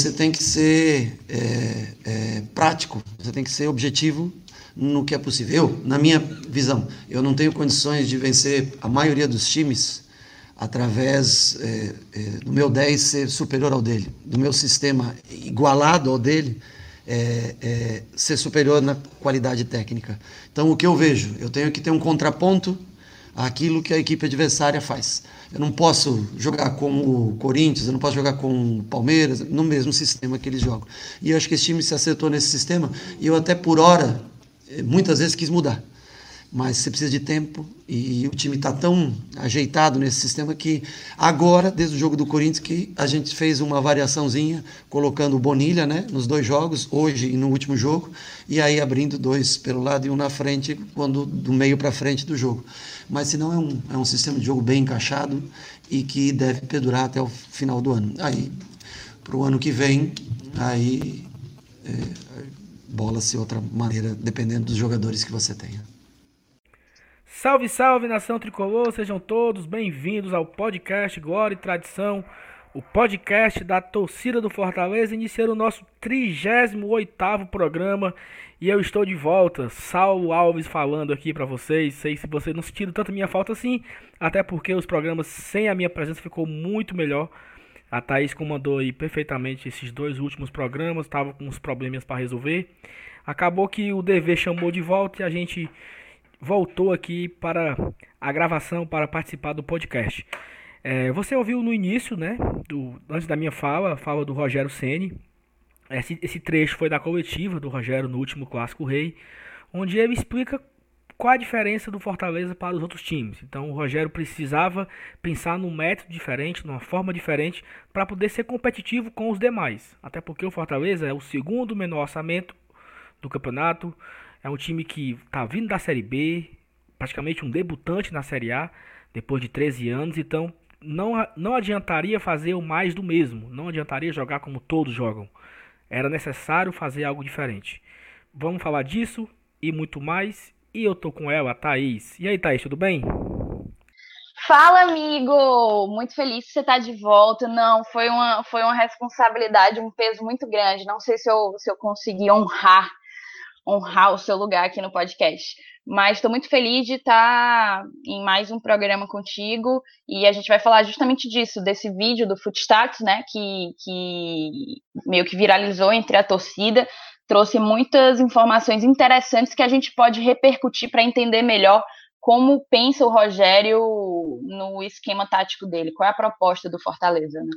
você tem que ser é, é, prático, você tem que ser objetivo no que é possível. Eu, na minha visão, eu não tenho condições de vencer a maioria dos times através é, é, do meu 10 ser superior ao dele, do meu sistema igualado ao dele, é, é, ser superior na qualidade técnica. Então, o que eu vejo? Eu tenho que ter um contraponto àquilo que a equipe adversária faz. Eu não posso jogar com o Corinthians, eu não posso jogar com o Palmeiras, no mesmo sistema que eles jogam. E eu acho que esse time se acertou nesse sistema, e eu até por hora, eh, muitas vezes quis mudar mas você precisa de tempo e o time está tão ajeitado nesse sistema que agora, desde o jogo do Corinthians, que a gente fez uma variaçãozinha, colocando o Bonilha né, nos dois jogos, hoje e no último jogo, e aí abrindo dois pelo lado e um na frente, quando do meio para frente do jogo. Mas se não é um, é um sistema de jogo bem encaixado e que deve perdurar até o final do ano. Aí, para o ano que vem, aí é, bola-se outra maneira, dependendo dos jogadores que você tenha. Salve, salve nação tricolor, sejam todos bem-vindos ao podcast Glória e Tradição, o podcast da torcida do Fortaleza, iniciando o nosso 38º programa e eu estou de volta, Saulo Alves falando aqui para vocês, sei se vocês não sentiram tanto minha falta assim, até porque os programas sem a minha presença ficou muito melhor, a Thaís comandou aí perfeitamente esses dois últimos programas, estava com uns probleminhas para resolver, acabou que o DV chamou de volta e a gente voltou aqui para a gravação, para participar do podcast. É, você ouviu no início, né, do, antes da minha fala, a fala do Rogério Ceni. Esse, esse trecho foi da coletiva do Rogério no último Clássico Rei, onde ele explica qual a diferença do Fortaleza para os outros times. Então o Rogério precisava pensar num método diferente, numa forma diferente, para poder ser competitivo com os demais. Até porque o Fortaleza é o segundo menor orçamento do campeonato, é um time que está vindo da Série B, praticamente um debutante na Série A, depois de 13 anos, então não, não adiantaria fazer o mais do mesmo, não adiantaria jogar como todos jogam. Era necessário fazer algo diferente. Vamos falar disso e muito mais. E eu tô com ela, a Thaís. E aí, Thaís, tudo bem? Fala, amigo! Muito feliz que você está de volta. Não, foi uma, foi uma responsabilidade, um peso muito grande. Não sei se eu, se eu consegui honrar honrar o seu lugar aqui no podcast. Mas estou muito feliz de estar em mais um programa contigo e a gente vai falar justamente disso, desse vídeo do Footstats, né, que, que meio que viralizou entre a torcida, trouxe muitas informações interessantes que a gente pode repercutir para entender melhor como pensa o Rogério no esquema tático dele, qual é a proposta do Fortaleza, né?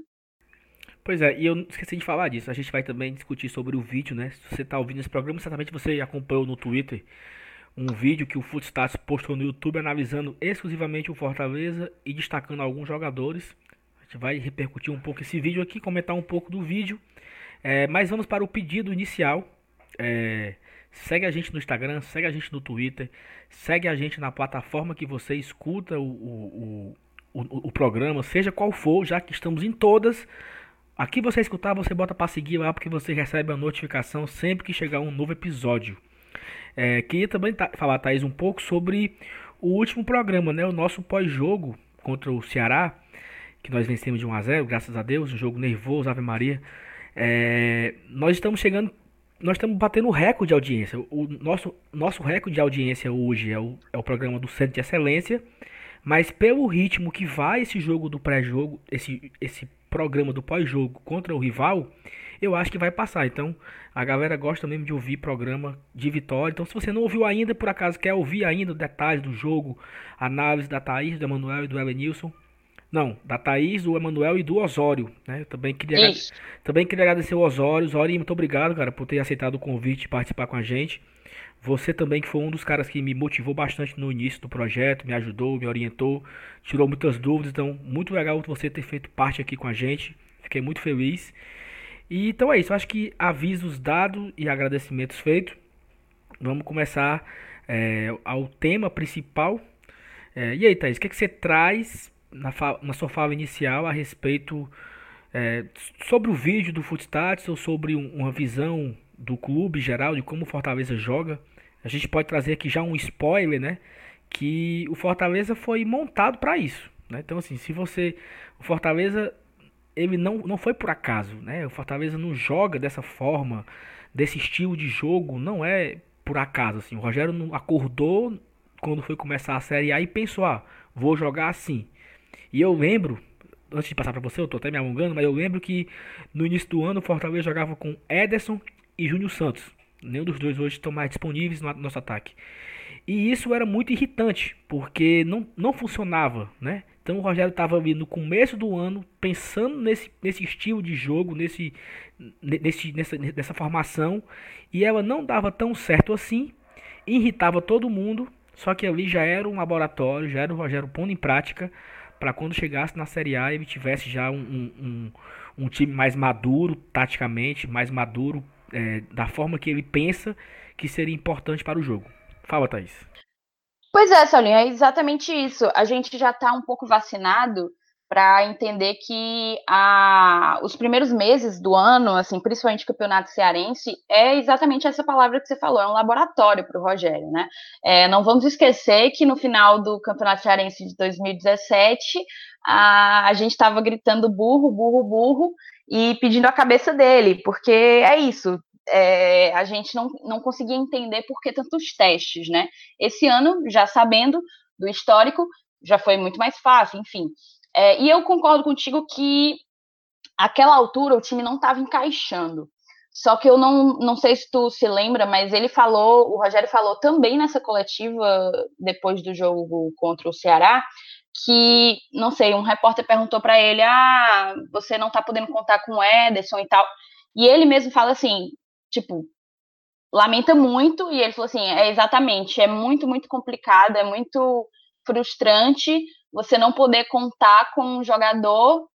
Pois é, e eu esqueci de falar disso. A gente vai também discutir sobre o vídeo, né? Se você está ouvindo esse programa, certamente você acompanhou no Twitter um vídeo que o Footstats postou no YouTube analisando exclusivamente o Fortaleza e destacando alguns jogadores. A gente vai repercutir um pouco esse vídeo aqui, comentar um pouco do vídeo. É, mas vamos para o pedido inicial. É, segue a gente no Instagram, segue a gente no Twitter, segue a gente na plataforma que você escuta o, o, o, o, o programa, seja qual for, já que estamos em todas. Aqui você escutar, você bota para seguir lá porque você recebe a notificação sempre que chegar um novo episódio. É, queria também falar, Thaís, um pouco sobre o último programa, né? O nosso pós-jogo contra o Ceará, que nós vencemos de 1 a 0 graças a Deus, um jogo nervoso, Ave Maria. É, nós estamos chegando, nós estamos batendo recorde de audiência. O nosso, nosso recorde de audiência hoje é o, é o programa do Centro de Excelência, mas pelo ritmo que vai esse jogo do pré-jogo, esse, esse programa do pós-jogo contra o rival, eu acho que vai passar. Então, a galera gosta mesmo de ouvir programa de vitória. Então, se você não ouviu ainda, por acaso quer ouvir ainda detalhes do jogo, análise da Thaís, do Emanuel e do Elenilson. Não, da Thaís, do Emanuel e do Osório. Né? Eu também queria, também queria agradecer o Osório. Osório, muito obrigado, cara, por ter aceitado o convite de participar com a gente. Você também que foi um dos caras que me motivou bastante no início do projeto, me ajudou, me orientou, tirou muitas dúvidas. Então, muito legal você ter feito parte aqui com a gente. Fiquei muito feliz. E então é isso. Acho que avisos dados e agradecimentos feitos. Vamos começar é, ao tema principal. É, e aí, Thaís, o que, é que você traz na, na sua fala inicial a respeito é, sobre o vídeo do Footstats ou sobre um, uma visão do clube geral, de como o Fortaleza joga? A gente pode trazer aqui já um spoiler, né? Que o Fortaleza foi montado para isso. Né? Então, assim, se você. O Fortaleza ele não, não foi por acaso, né? O Fortaleza não joga dessa forma, desse estilo de jogo, não é por acaso, assim. O Rogério não acordou quando foi começar a Série A e pensou, ah, vou jogar assim. E eu lembro, antes de passar para você, eu tô até me alongando, mas eu lembro que no início do ano o Fortaleza jogava com Ederson e Júnior Santos. Nenhum dos dois hoje estão mais disponíveis no nosso ataque. E isso era muito irritante, porque não, não funcionava, né? Então o Rogério estava ali no começo do ano pensando nesse, nesse estilo de jogo, nesse, nesse, nessa, nessa formação, e ela não dava tão certo assim, irritava todo mundo, só que ali já era um laboratório, já era o Rogério pondo em prática, para quando chegasse na Série A ele tivesse já um, um, um, um time mais maduro, taticamente, mais maduro, é, da forma que ele pensa que seria importante para o jogo. Fala, Thaís. Pois é, Saulinho, é exatamente isso. A gente já está um pouco vacinado para entender que a, os primeiros meses do ano, assim, principalmente o campeonato cearense, é exatamente essa palavra que você falou, é um laboratório para o Rogério, né? É, não vamos esquecer que no final do campeonato cearense de 2017, a, a gente estava gritando burro, burro, burro e pedindo a cabeça dele, porque é isso é, a gente não, não conseguia entender por que tantos testes, né? Esse ano, já sabendo do histórico, já foi muito mais fácil, enfim. É, e eu concordo contigo que aquela altura o time não estava encaixando. Só que eu não, não sei se tu se lembra, mas ele falou, o Rogério falou também nessa coletiva, depois do jogo contra o Ceará, que, não sei, um repórter perguntou para ele: ah, você não tá podendo contar com o Ederson e tal. E ele mesmo fala assim: tipo, lamenta muito, e ele falou assim, é exatamente, é muito, muito complicado, é muito frustrante você não poder contar com um jogador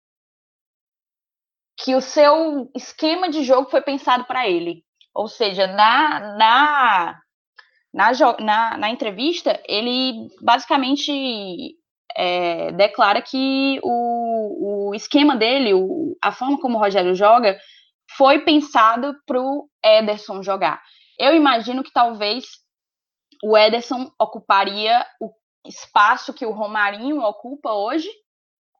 que o seu esquema de jogo foi pensado para ele. Ou seja, na, na, na, na, na entrevista, ele basicamente é, declara que o, o esquema dele, o, a forma como o Rogério joga, foi pensado para o Ederson jogar. Eu imagino que talvez o Ederson ocuparia o espaço que o Romarinho ocupa hoje,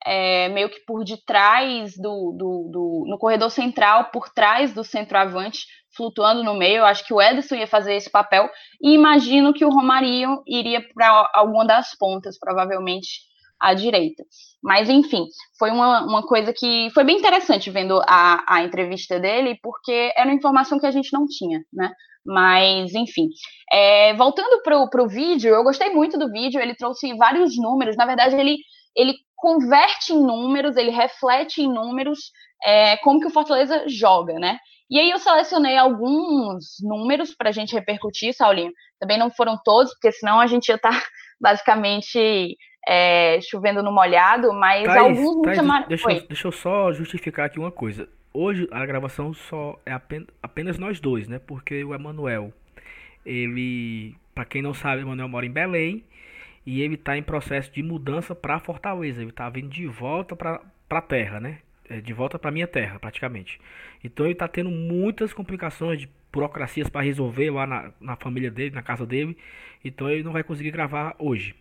é, meio que por detrás do, do, do, no corredor central, por trás do centroavante, flutuando no meio. Eu acho que o Ederson ia fazer esse papel e imagino que o Romarinho iria para alguma das pontas, provavelmente à direita. Mas, enfim, foi uma, uma coisa que foi bem interessante vendo a, a entrevista dele, porque era uma informação que a gente não tinha, né? Mas, enfim. É, voltando para o vídeo, eu gostei muito do vídeo, ele trouxe vários números. Na verdade, ele, ele converte em números, ele reflete em números é, como que o Fortaleza joga, né? E aí eu selecionei alguns números para a gente repercutir, Saulinho. Também não foram todos, porque senão a gente ia estar tá basicamente é, chovendo no molhado, mas Thaís, alguns me chamaram. Deixa, eu, deixa eu só justificar aqui uma coisa. Hoje a gravação só é apenas, apenas nós dois, né? Porque o Emanuel, ele, para quem não sabe, o Emanuel mora em Belém e ele está em processo de mudança para Fortaleza. Ele está vindo de volta para a terra, né? É, de volta para minha terra, praticamente. Então ele está tendo muitas complicações de burocracias para resolver lá na, na família dele, na casa dele. Então ele não vai conseguir gravar hoje.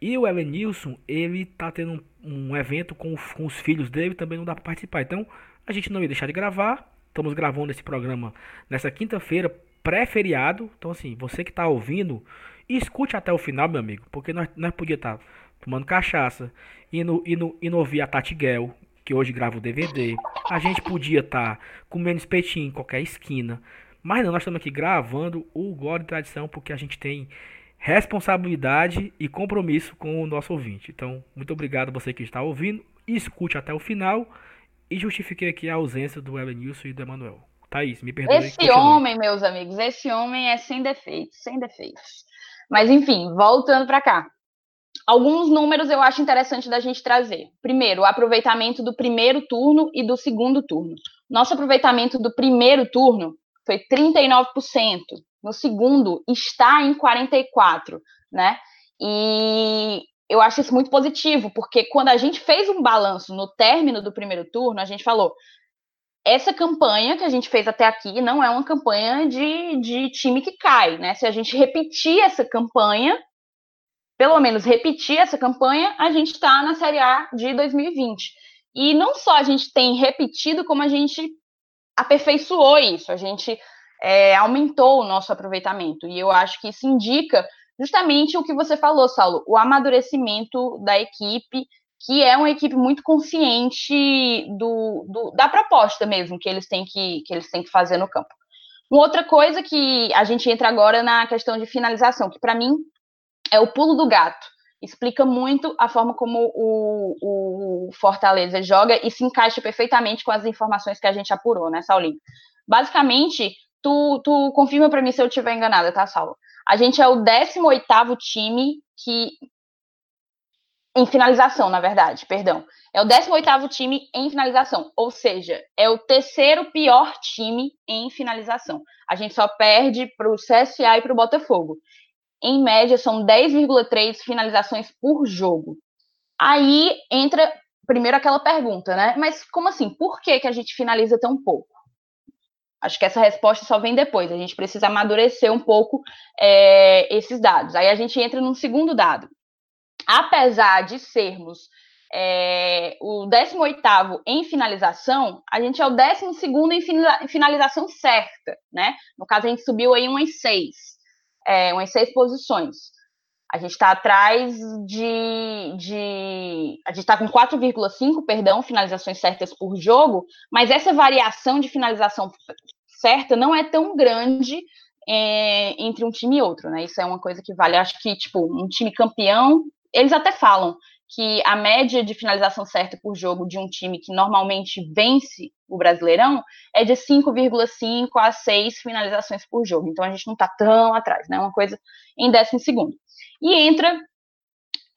E o Elenilson, ele tá tendo um, um evento com, com, os filhos dele, também não dá para participar. Então, a gente não ia deixar de gravar. Estamos gravando esse programa nessa quinta-feira, pré-feriado. Então, assim, você que está ouvindo, escute até o final, meu amigo, porque nós, nós podíamos estar tá tomando cachaça, indo, indo, indo ouvir a Tati que hoje grava o DVD. A gente podia estar tá comendo espetinho em qualquer esquina. Mas não, nós estamos aqui gravando o Glória e Tradição, porque a gente tem responsabilidade e compromisso com o nosso ouvinte. Então, muito obrigado a você que está ouvindo, escute até o final e justifiquei aqui a ausência do Elenilson e do Emanuel. Thaís, me perdoe. Esse continue. homem, meus amigos, esse homem é sem defeitos, sem defeitos. Mas enfim, voltando para cá. Alguns números eu acho interessante da gente trazer. Primeiro, o aproveitamento do primeiro turno e do segundo turno. Nosso aproveitamento do primeiro turno foi 39% no segundo está em 44, né? E eu acho isso muito positivo, porque quando a gente fez um balanço no término do primeiro turno, a gente falou: essa campanha que a gente fez até aqui não é uma campanha de, de time que cai, né? Se a gente repetir essa campanha, pelo menos repetir essa campanha, a gente está na Série A de 2020. E não só a gente tem repetido, como a gente aperfeiçoou isso, a gente é, aumentou o nosso aproveitamento. E eu acho que isso indica justamente o que você falou, Saulo, o amadurecimento da equipe, que é uma equipe muito consciente do, do, da proposta mesmo que eles têm que, que eles têm que fazer no campo. Uma outra coisa que a gente entra agora na questão de finalização, que para mim é o pulo do gato. Explica muito a forma como o, o, Fortaleza joga e se encaixa perfeitamente com as informações que a gente apurou, né, Saulinho? Basicamente, tu, tu confirma para mim se eu estiver enganada, tá, Saulo? A gente é o 18 time que em finalização, na verdade, perdão. É o 18º time em finalização, ou seja, é o terceiro pior time em finalização. A gente só perde para o CSA e para o Botafogo. Em média, são 10,3 finalizações por jogo. Aí entra primeiro aquela pergunta, né? Mas como assim? Por que, que a gente finaliza tão pouco? Acho que essa resposta só vem depois. A gente precisa amadurecer um pouco é, esses dados. Aí a gente entra num segundo dado apesar de sermos é, o 18 em finalização, a gente é o 12 em finalização certa, né? No caso, a gente subiu aí umas seis, é, umas seis posições. A gente está atrás de, de. A gente está com 4,5, perdão, finalizações certas por jogo, mas essa variação de finalização certa não é tão grande é, entre um time e outro, né? Isso é uma coisa que vale. Eu acho que, tipo, um time campeão eles até falam que a média de finalização certa por jogo de um time que normalmente vence o Brasileirão é de 5,5 a 6 finalizações por jogo. Então a gente não está tão atrás, né? Uma coisa em décimo segundo. E entra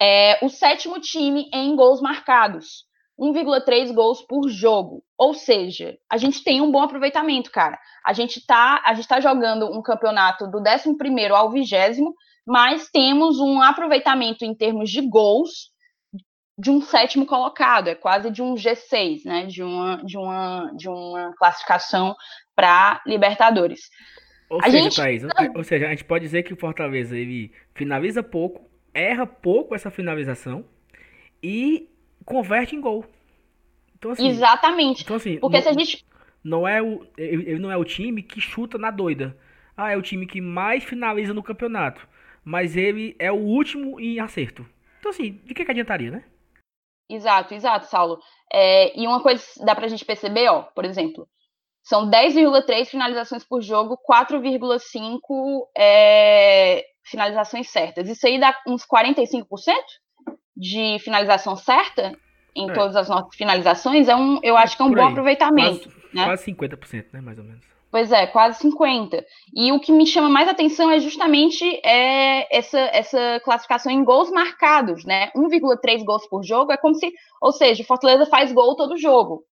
é, o sétimo time em gols marcados. 1,3 gols por jogo. Ou seja, a gente tem um bom aproveitamento, cara. A gente está a gente tá jogando um campeonato do 11 ao 20 mas temos um aproveitamento em termos de gols de um sétimo colocado, é quase de um G6, né? De uma, de uma, de uma classificação para Libertadores. Ou a seja, gente... Thaís, ou seja, a gente pode dizer que o Fortaleza ele finaliza pouco, erra pouco essa finalização e converte em gol. Então, assim, Exatamente. Então, assim, Porque não, se a gente. Não é o, ele não é o time que chuta na doida. Ah, é o time que mais finaliza no campeonato mas ele é o último em acerto. Então, assim, de que, que adiantaria, né? Exato, exato, Saulo. É, e uma coisa dá pra gente perceber, ó, por exemplo, são 10,3 finalizações por jogo, 4,5 é, finalizações certas. Isso aí dá uns 45% de finalização certa em é. todas as nossas finalizações. É um, eu acho que é um bom aproveitamento. Quase, né? quase 50%, né, mais ou menos. Pois é, quase 50. E o que me chama mais atenção é justamente é, essa, essa classificação em gols marcados, né? 1,3 gols por jogo é como se, ou seja, o Fortaleza faz gol todo jogo.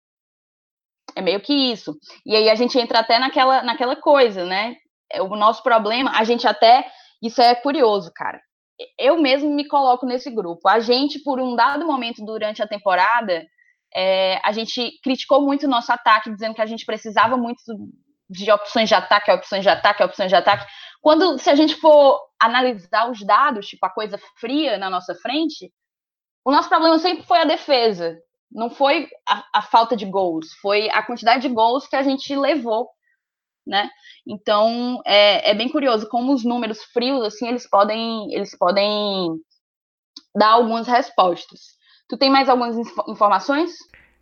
É meio que isso. E aí a gente entra até naquela, naquela coisa, né? É, o nosso problema, a gente até. Isso é curioso, cara. Eu mesmo me coloco nesse grupo. A gente, por um dado momento durante a temporada, é, a gente criticou muito o nosso ataque, dizendo que a gente precisava muito de opções de ataque, opções de ataque, opções de ataque. Quando, se a gente for analisar os dados, tipo a coisa fria na nossa frente, o nosso problema sempre foi a defesa. Não foi a, a falta de gols, foi a quantidade de gols que a gente levou, né? Então é, é bem curioso como os números frios assim eles podem eles podem dar algumas respostas. Tu tem mais algumas informações?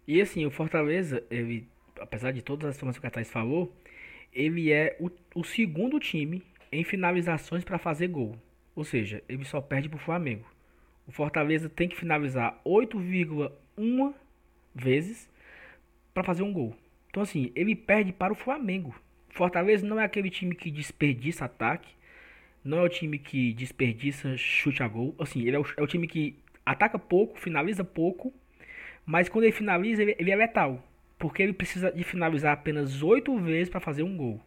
E assim, o Fortaleza, ele, apesar de todas as informações que a Thais falou, ele é o, o segundo time em finalizações para fazer gol. Ou seja, ele só perde para o Flamengo. O Fortaleza tem que finalizar 8,1 vezes para fazer um gol. Então, assim, ele perde para o Flamengo. Fortaleza não é aquele time que desperdiça ataque. Não é o time que desperdiça chute a gol. Assim, ele é o, é o time que ataca pouco, finaliza pouco. Mas quando ele finaliza, ele, ele é letal porque ele precisa de finalizar apenas oito vezes para fazer um gol.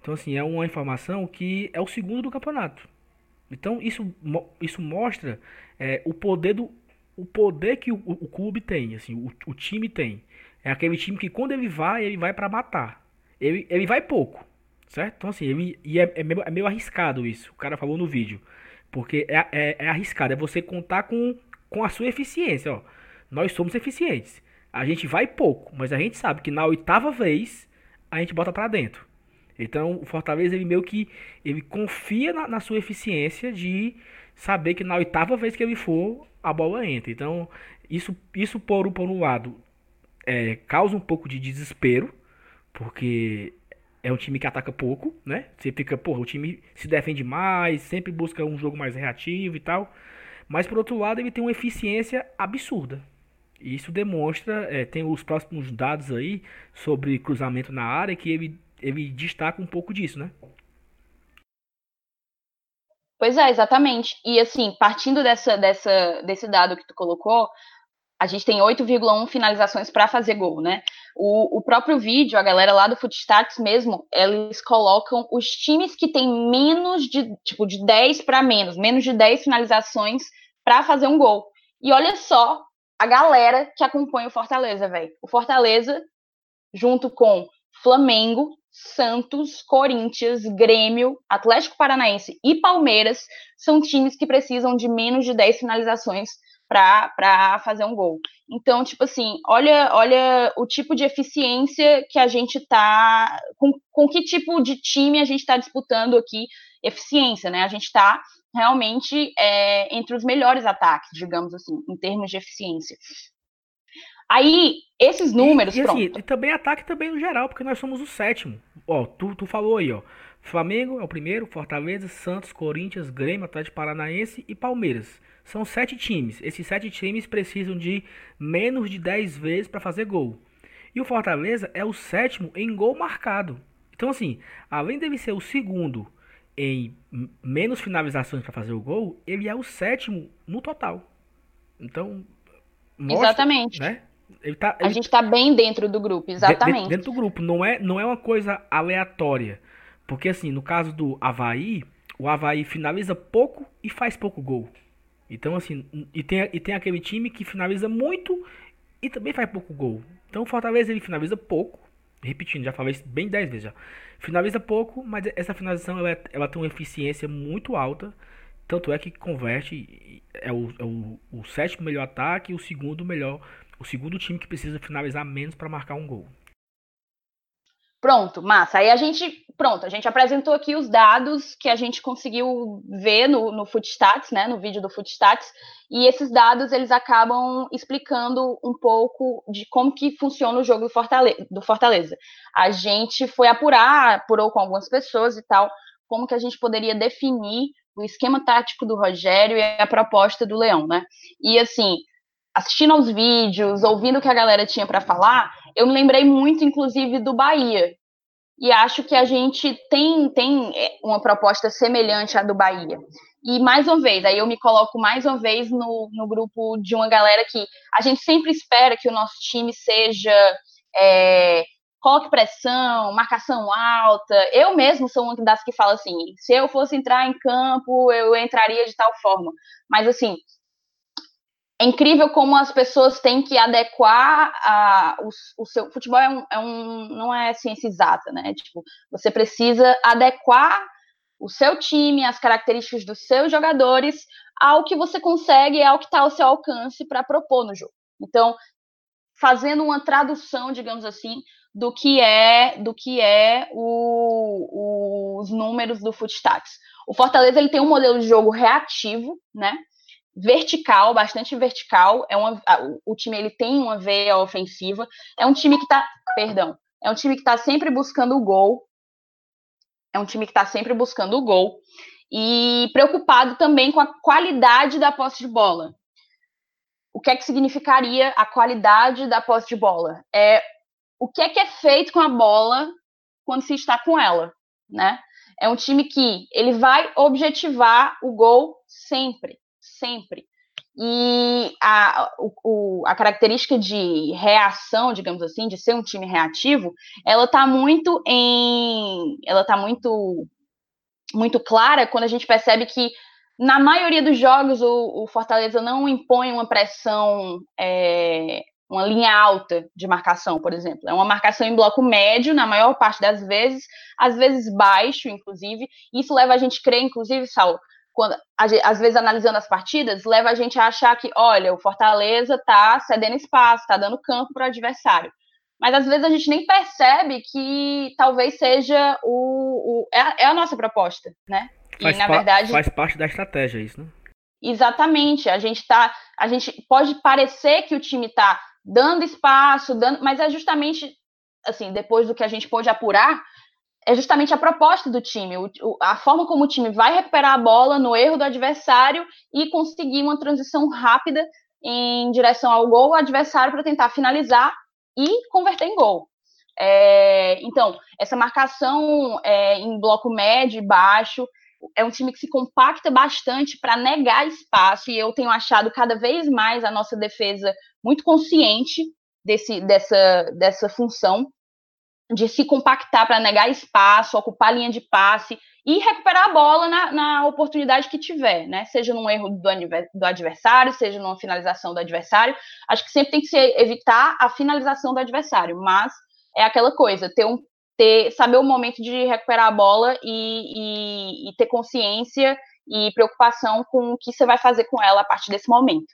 Então, assim, é uma informação que é o segundo do campeonato. Então, isso, isso mostra é, o poder do o poder que o, o, clube tem, assim, o, o, time tem. É aquele time que quando ele vai, ele vai para matar. Ele, ele vai pouco, certo? Então, assim, ele, e é, é, meio, é meio arriscado isso. O cara falou no vídeo. Porque é, é, é arriscado, é você contar com, com a sua eficiência, ó. Nós somos eficientes. a gente vai pouco, mas a gente sabe que na oitava vez a gente bota para dentro. Então o Fortaleza ele meio que ele confia na, na, sua eficiência de saber que na oitava vez que ele for a bola entra. Então isso isso por, por um lado é, causa um pouco de desespero porque é um time que ataca pouco, né? Você fica, porra, o time se defende mais, sempre busca um jogo mais reativo e tal. Mas por outro lado, ele tem uma eficiência absurda. E isso demonstra, é, tem os próximos dados aí sobre cruzamento na área que ele, ele destaca um pouco disso, né? Pois é, exatamente. E assim, partindo dessa, dessa, desse dado que tu colocou, a gente tem 8,1 finalizações para fazer gol, né? O, o, próprio vídeo, a galera lá do Footstats mesmo, eles colocam os times que têm menos de, tipo, de 10 para menos, menos de 10 finalizações para fazer um gol. E olha só a galera que acompanha o Fortaleza, velho. O Fortaleza, junto com Flamengo, Santos, Corinthians, Grêmio, Atlético Paranaense e Palmeiras, são times que precisam de menos de 10 finalizações para fazer um gol. Então, tipo assim, olha, olha o tipo de eficiência que a gente tá. Com, com que tipo de time a gente está disputando aqui eficiência, né? A gente está realmente é, entre os melhores ataques, digamos assim, em termos de eficiência. Aí, esses números. E, e, assim, e também ataque também no geral, porque nós somos o sétimo. Ó, tu, tu falou aí, ó. Flamengo é o primeiro, Fortaleza, Santos, Corinthians, Grêmio, Atlético Paranaense e Palmeiras. São sete times. Esses sete times precisam de menos de 10 vezes para fazer gol. E o Fortaleza é o sétimo em gol marcado. Então, assim, além dele ser o segundo em menos finalizações para fazer o gol, ele é o sétimo no total. Então, mostra, exatamente. Né? Ele tá, ele... A gente está bem dentro do grupo, exatamente. Dentro, dentro do grupo, não é, não é uma coisa aleatória. Porque, assim, no caso do Havaí, o Havaí finaliza pouco e faz pouco gol. Então, assim, e tem, e tem aquele time que finaliza muito e também faz pouco gol. Então, o Fortaleza ele finaliza pouco. Repetindo, já falei isso bem 10 vezes já. Finaliza pouco, mas essa finalização ela, ela tem uma eficiência muito alta. Tanto é que converte. É o, é o, o sétimo melhor ataque e o segundo melhor. O segundo time que precisa finalizar menos para marcar um gol. Pronto, massa. Aí a gente, pronto, a gente apresentou aqui os dados que a gente conseguiu ver no, no Footstats, né, no vídeo do Footstats, e esses dados eles acabam explicando um pouco de como que funciona o jogo do Fortaleza. Do Fortaleza. A gente foi apurar, apurou com algumas pessoas e tal, como que a gente poderia definir o esquema tático do Rogério e a proposta do Leão, né? E assim, assistindo aos vídeos, ouvindo o que a galera tinha para falar, eu me lembrei muito, inclusive, do Bahia. E acho que a gente tem, tem é, uma proposta semelhante à do Bahia. E mais uma vez, aí eu me coloco mais uma vez no, no grupo de uma galera que a gente sempre espera que o nosso time seja é, coloque pressão, marcação alta. Eu mesmo sou uma das que fala assim: se eu fosse entrar em campo, eu entraria de tal forma. Mas assim, é incrível como as pessoas têm que adequar a, o, o seu futebol é um, é um, não é ciência exata, né? Tipo, você precisa adequar o seu time, as características dos seus jogadores ao que você consegue, ao que está ao seu alcance para propor no jogo. Então, fazendo uma tradução, digamos assim, do que é do que é o, os números do Footstats. O Fortaleza ele tem um modelo de jogo reativo, né? Vertical, bastante vertical. É uma, o time ele tem uma veia ofensiva. É um time que está, perdão, é um time que está sempre buscando o gol. É um time que está sempre buscando o gol e preocupado também com a qualidade da posse de bola. O que é que significaria a qualidade da posse de bola? É o que é que é feito com a bola quando se está com ela, né? É um time que ele vai objetivar o gol sempre sempre. E a, o, a característica de reação, digamos assim, de ser um time reativo, ela está muito em. Ela está muito, muito clara quando a gente percebe que na maioria dos jogos o, o Fortaleza não impõe uma pressão, é, uma linha alta de marcação, por exemplo. É uma marcação em bloco médio, na maior parte das vezes, às vezes baixo, inclusive. Isso leva a gente a crer, inclusive, Saulo, quando às vezes analisando as partidas, leva a gente a achar que, olha, o Fortaleza tá cedendo espaço, tá dando campo para o adversário. Mas às vezes a gente nem percebe que talvez seja o, o é, a, é, a, nossa proposta, né? Faz, e, na verdade, faz parte da estratégia isso, né? Exatamente. A gente tá, a gente pode parecer que o time está dando espaço, dando, mas é justamente assim, depois do que a gente pôde apurar, é justamente a proposta do time, o, a forma como o time vai recuperar a bola no erro do adversário e conseguir uma transição rápida em direção ao gol adversário para tentar finalizar e converter em gol. É, então, essa marcação é, em bloco médio e baixo é um time que se compacta bastante para negar espaço, e eu tenho achado cada vez mais a nossa defesa muito consciente desse, dessa, dessa função de se compactar para negar espaço, ocupar linha de passe e recuperar a bola na, na oportunidade que tiver, né? Seja num erro do, do, adversário, seja numa finalização do adversário. Acho que sempre tem que se evitar a finalização do adversário, mas é aquela coisa, ter um ter saber o momento de recuperar a bola e, e, e ter consciência e preocupação com o que você vai fazer com ela a partir desse momento.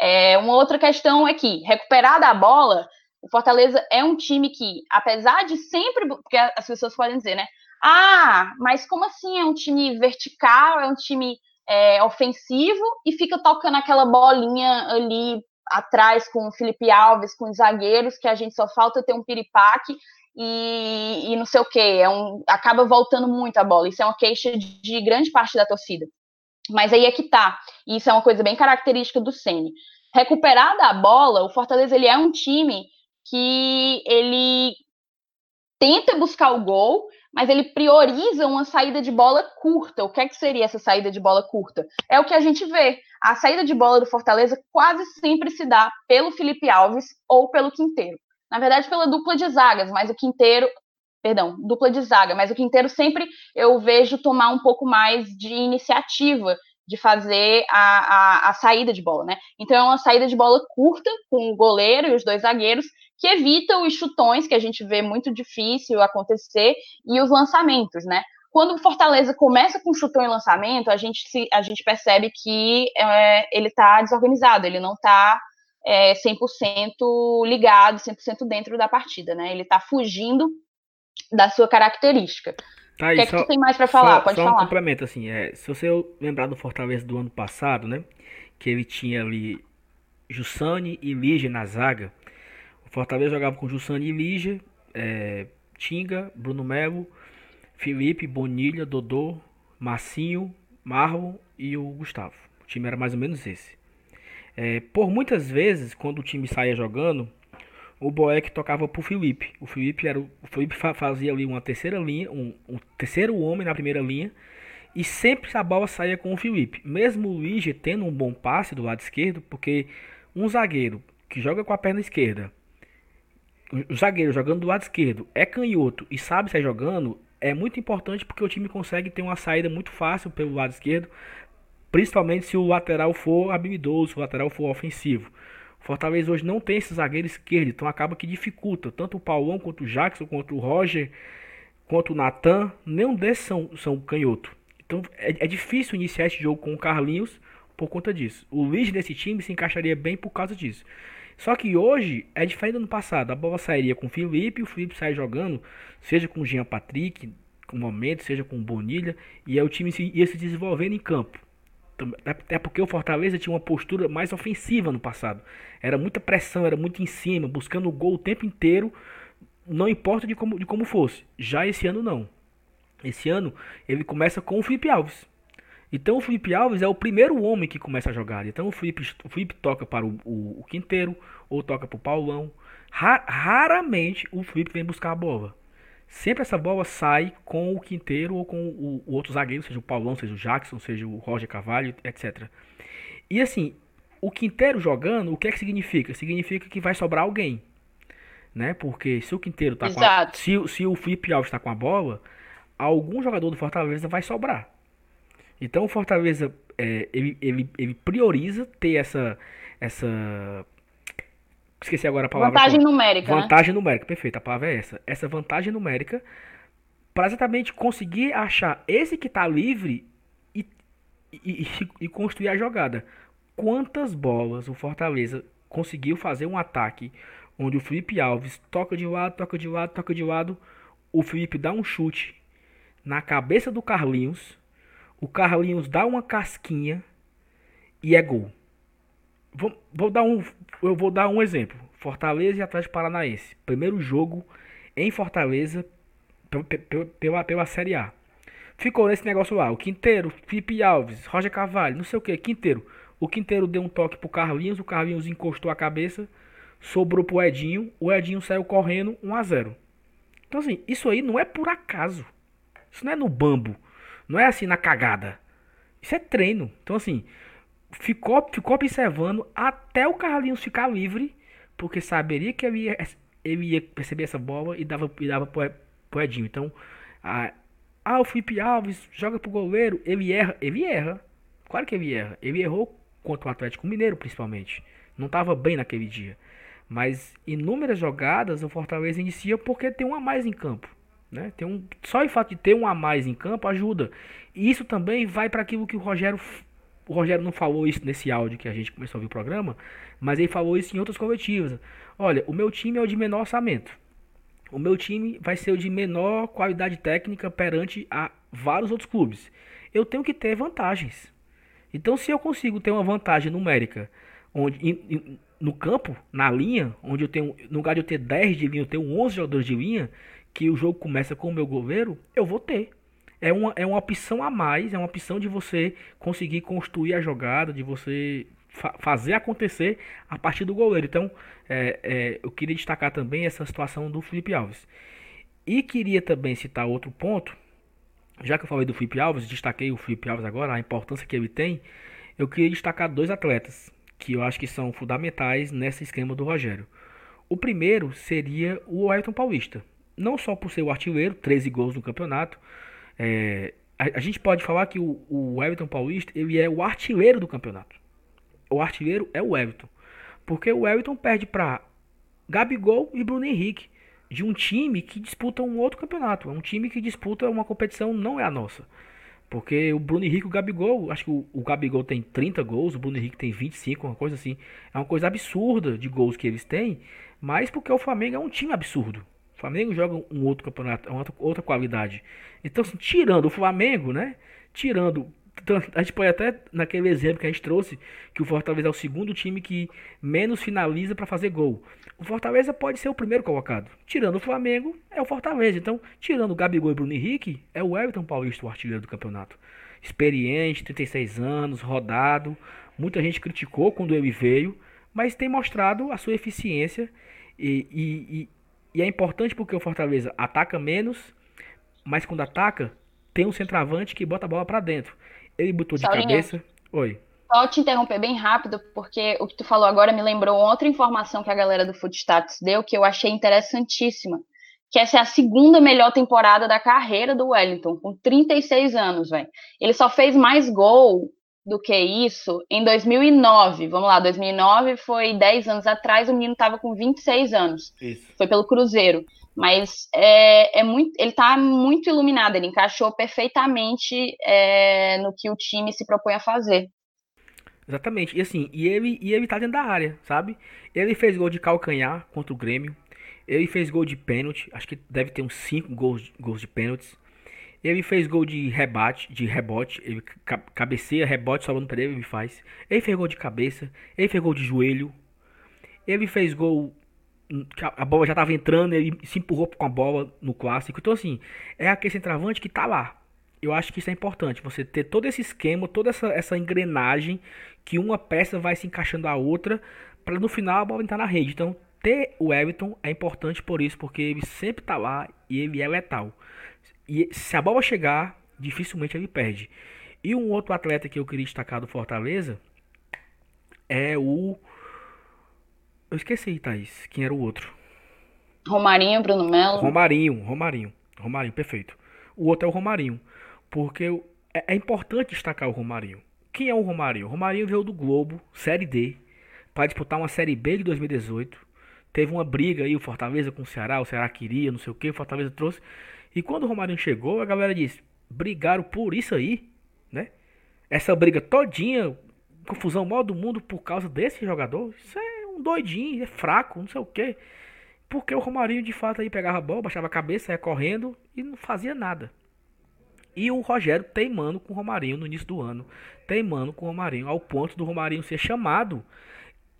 É, uma outra questão é que recuperar a bola o Fortaleza é um time que, apesar de sempre. Porque as pessoas podem dizer, né? Ah, mas como assim? É um time vertical, é um time é, ofensivo e fica tocando aquela bolinha ali atrás com o Felipe Alves, com os zagueiros, que a gente só falta ter um piripaque e, e não sei o que. É um, acaba voltando muito a bola. Isso é uma queixa de, de grande parte da torcida. Mas aí é que tá. E isso é uma coisa bem característica do Ceni. Recuperada a bola, o Fortaleza ele é um time que ele tenta buscar o gol, mas ele prioriza uma saída de bola curta. O que é que seria essa saída de bola curta? É o que a gente vê. A saída de bola do Fortaleza quase sempre se dá pelo Felipe Alves ou pelo Quinteiro. Na verdade, pela dupla de zagas, mas o Quinteiro, perdão, dupla de zaga, mas o Quinteiro sempre eu vejo tomar um pouco mais de iniciativa de fazer a, a, a, saída de bola, né? Então é uma saída de bola curta com o goleiro e os dois zagueiros que evita os chutões que a gente vê muito difícil acontecer e os lançamentos, né? Quando o Fortaleza começa com chutão e lançamento, a gente, se, a gente percebe que é, ele está desorganizado, ele não está é, 100% ligado, 100% dentro da partida, né? Ele está fugindo da sua característica. Tá, o que é que tu tem mais para falar? Só, Pode só falar. um complemento, assim, é, se você lembrar do Fortaleza do ano passado, né? Que ele tinha ali Jussane e Lige na zaga. O Fortaleza jogava com Jussane e Lige, é, Tinga, Bruno Melo, Felipe, Bonilha, Dodô, Massinho, Marlon e o Gustavo. O time era mais ou menos esse. É, por muitas vezes, quando o time saía jogando, o Boeck tocava pro Felipe. O Felipe era o, Felipe fazia ali uma terceira linha, um, um, terceiro homem na primeira linha, e sempre a bola saía com o Felipe. Mesmo o Luigi tendo um bom passe do lado esquerdo, porque um zagueiro que joga com a perna esquerda, o zagueiro jogando do lado esquerdo é canhoto e sabe sair jogando, é muito importante porque o time consegue ter uma saída muito fácil pelo lado esquerdo, principalmente se o lateral for habilidoso, se o lateral for ofensivo. Fortaleza hoje não tem esse zagueiro esquerdo, então acaba que dificulta. Tanto o Paulão, quanto o Jackson, quanto o Roger, quanto o Natan, nenhum desses são, são canhoto. Então é, é, difícil iniciar esse jogo com o Carlinhos por conta disso. O Luiz desse time se encaixaria bem por causa disso. Só que hoje é diferente do ano passado. A bola sairia com o Felipe, o Felipe sai jogando, seja com o Jean Patrick, com o momento, seja com o Bonilha, e aí o time ia se desenvolvendo em campo. Até porque o Fortaleza tinha uma postura mais ofensiva no passado. Era muita pressão, era muito em cima, buscando o gol o tempo inteiro, não importa de como, de como fosse. Já esse ano não. Esse ano ele começa com o Felipe Alves. Então o Felipe Alves é o primeiro homem que começa a jogar. Então o Felipe, o Felipe toca para o, o, o Quinteiro ou toca para o Paulão. Ra, raramente o Felipe vem buscar a bola. Sempre essa bola sai com o Quinteiro ou com o, o outro zagueiro, seja o Paulão, seja o Jackson, seja o Roger Cavalho, etc. E assim, o Quinteiro jogando, o que é que significa? Significa que vai sobrar alguém. Né? Porque se o Quinteiro tá Exato. com a, se, se o Felipe Alves está com a bola, algum jogador do Fortaleza vai sobrar. Então o Fortaleza é, ele, ele, ele prioriza ter essa essa Esqueci agora a palavra. Vantagem numérica. Né? Vantagem né? numérica, perfeito. A palavra é essa. Essa vantagem numérica para exatamente conseguir achar esse que está livre e e, e, construir a jogada. Quantas bolas o Fortaleza conseguiu fazer um ataque onde o Felipe Alves toca de lado, toca de lado, toca de lado, o Felipe dá um chute na cabeça do Carlinhos, o Carlinhos dá uma casquinha e é gol. Vou, vou dar um, eu vou dar um exemplo. Fortaleza e Atlético Paranaense. Primeiro jogo em Fortaleza pela, pela Série A. Ficou nesse negócio lá. O Quinteiro, Felipe Alves, Roger Cavalho, não sei o que, Quinteiro. O Quinteiro deu um toque pro Carlinhos, o Carlinhos encostou a cabeça, sobrou pro Edinho, o Edinho saiu correndo 1 a 0 Então assim, isso aí não é por acaso. Isso não é no bambo. Não é assim na cagada. Isso é treino. Então assim, ficou, ficou observando até o Carlinhos ficar livre, porque saberia que ele ia, ele ia perceber essa bola e dava, e dava pro, pro Edinho. Então, a, ah, o Felipe Alves joga pro goleiro, ele erra, ele erra. Claro que ele erra. Ele errou contra o Atlético Mineiro, principalmente. Não estava bem naquele dia. Mas inúmeras jogadas o Fortaleza inicia porque tem um a mais em campo. Né? Tem um, só o fato de ter um a mais em campo ajuda. E isso também vai para aquilo que o Rogério. O Rogério não falou isso nesse áudio que a gente começou a ouvir o programa, mas ele falou isso em outras coletivas. Olha, o meu time é o de menor orçamento o meu time vai ser o de menor qualidade técnica perante a vários outros clubes. Eu tenho que ter vantagens. Então, se eu consigo ter uma vantagem numérica onde, no campo, na linha, onde eu tenho, no lugar de eu ter 10 de linha, eu tenho 11 jogadores de linha, que o jogo começa com o meu goleiro, eu vou ter. É uma, é uma opção a mais, é uma opção de você conseguir construir a jogada, de você fa fazer acontecer a partir do goleiro. Então, é, é, eu queria destacar também essa situação do Felipe Alves. E queria também citar outro ponto, já que eu falei do Felipe Alves, destaquei o Felipe Alves agora, a importância que ele tem, eu queria destacar dois atletas que eu acho que são fundamentais nesse esquema do Rogério. O primeiro seria o Ayrton Paulista. Não só por ser o artilheiro, 13 gols no campeonato. É, a, a, gente pode falar que o, o Everton Paulista ele é o artilheiro do campeonato o artilheiro é o Everton. Porque o Everton perde para Gabigol e Bruno Henrique. De um time que disputa um outro campeonato. É um time que disputa uma competição, não é a nossa. Porque o Bruno Henrique e o Gabigol, acho que o, o, Gabigol tem 30 gols, o Bruno Henrique tem 25, uma coisa assim. É uma coisa absurda de gols que eles têm, mas porque o Flamengo é um time absurdo. Flamengo joga um outro campeonato, uma outra, outra qualidade. Então, assim, tirando o Flamengo, né? Tirando então, a gente pode até, naquele exemplo que a gente trouxe, que o Fortaleza é o segundo time que menos finaliza para fazer gol. O Fortaleza pode ser o primeiro colocado. Tirando o Flamengo, é o Fortaleza. Então, tirando o Gabigol e Bruno Henrique, é o Everton Paulista o artilheiro do campeonato. Experiente, 36 anos, rodado. Muita gente criticou quando ele veio, mas tem mostrado a sua eficiência. E, e, e, é importante porque o Fortaleza ataca menos, mas quando ataca, tem um centroavante que bota a bola para dentro. Ele botou de cabeça. Oi. Só te interromper bem rápido, porque o que tu falou agora me lembrou outra informação que a galera do Footstats deu, que eu achei interessantíssima. Que essa é a segunda melhor temporada da carreira do Wellington, com 36 anos, velho. Ele só fez mais gol do que isso em 2009. Vamos lá, 2009 foi 10 anos atrás, o menino estava com 26 anos. Isso. Foi pelo Cruzeiro. Mas é, é muito, ele está muito iluminado, ele encaixou perfeitamente é, no que o time se propõe a fazer. Exatamente. E assim, e ele, e ele tá dentro da área, sabe? Ele fez gol de calcanhar contra o Grêmio. Ele fez gol de pênalti. Acho que deve ter uns 5 gols, gols de pênaltis. Ele fez gol de rebate, de rebote. Ele cabeceia, rebote, sobrando pra ele, ele faz. Ele fez gol de cabeça. Ele fez gol de joelho. Ele fez gol a bola já estava entrando, ele se empurrou com a bola no clássico. Então, assim, é aquele centroavante que está lá. Eu acho que isso é importante, você ter todo esse esquema, toda essa, essa engrenagem, que uma peça vai se encaixando a outra, para no final a bola entrar na rede. Então, ter o Everton é importante por isso, porque ele sempre está lá e ele é letal. E se a bola chegar, dificilmente ele perde. E um outro atleta que eu queria destacar do Fortaleza é o eu esqueci, Thaís. Quem era o outro? Romarinho, Bruno Melo. Romarinho, Romarinho. Romarinho, perfeito. O outro é o Romarinho. Porque é, é importante destacar o Romarinho. Quem é o Romarinho? O Romarinho veio do Globo, Série D, para disputar uma Série B de 2018. Teve uma briga aí, o Fortaleza com o Ceará, o Ceará queria, não sei o que, o Fortaleza trouxe. E quando o Romarinho chegou, a galera disse: brigaram por isso aí, né? essa briga todinha, confusão maior do mundo por causa desse jogador, isso é um doidinho, é fraco, não sei o quê. Porque o Romarinho de fato aí pegava a bola, baixava a cabeça, ia correndo e não fazia nada. E o Rogério teimando com o Romarinho no início do ano. Teimando com o Romarinho, ao ponto do Romarinho ser chamado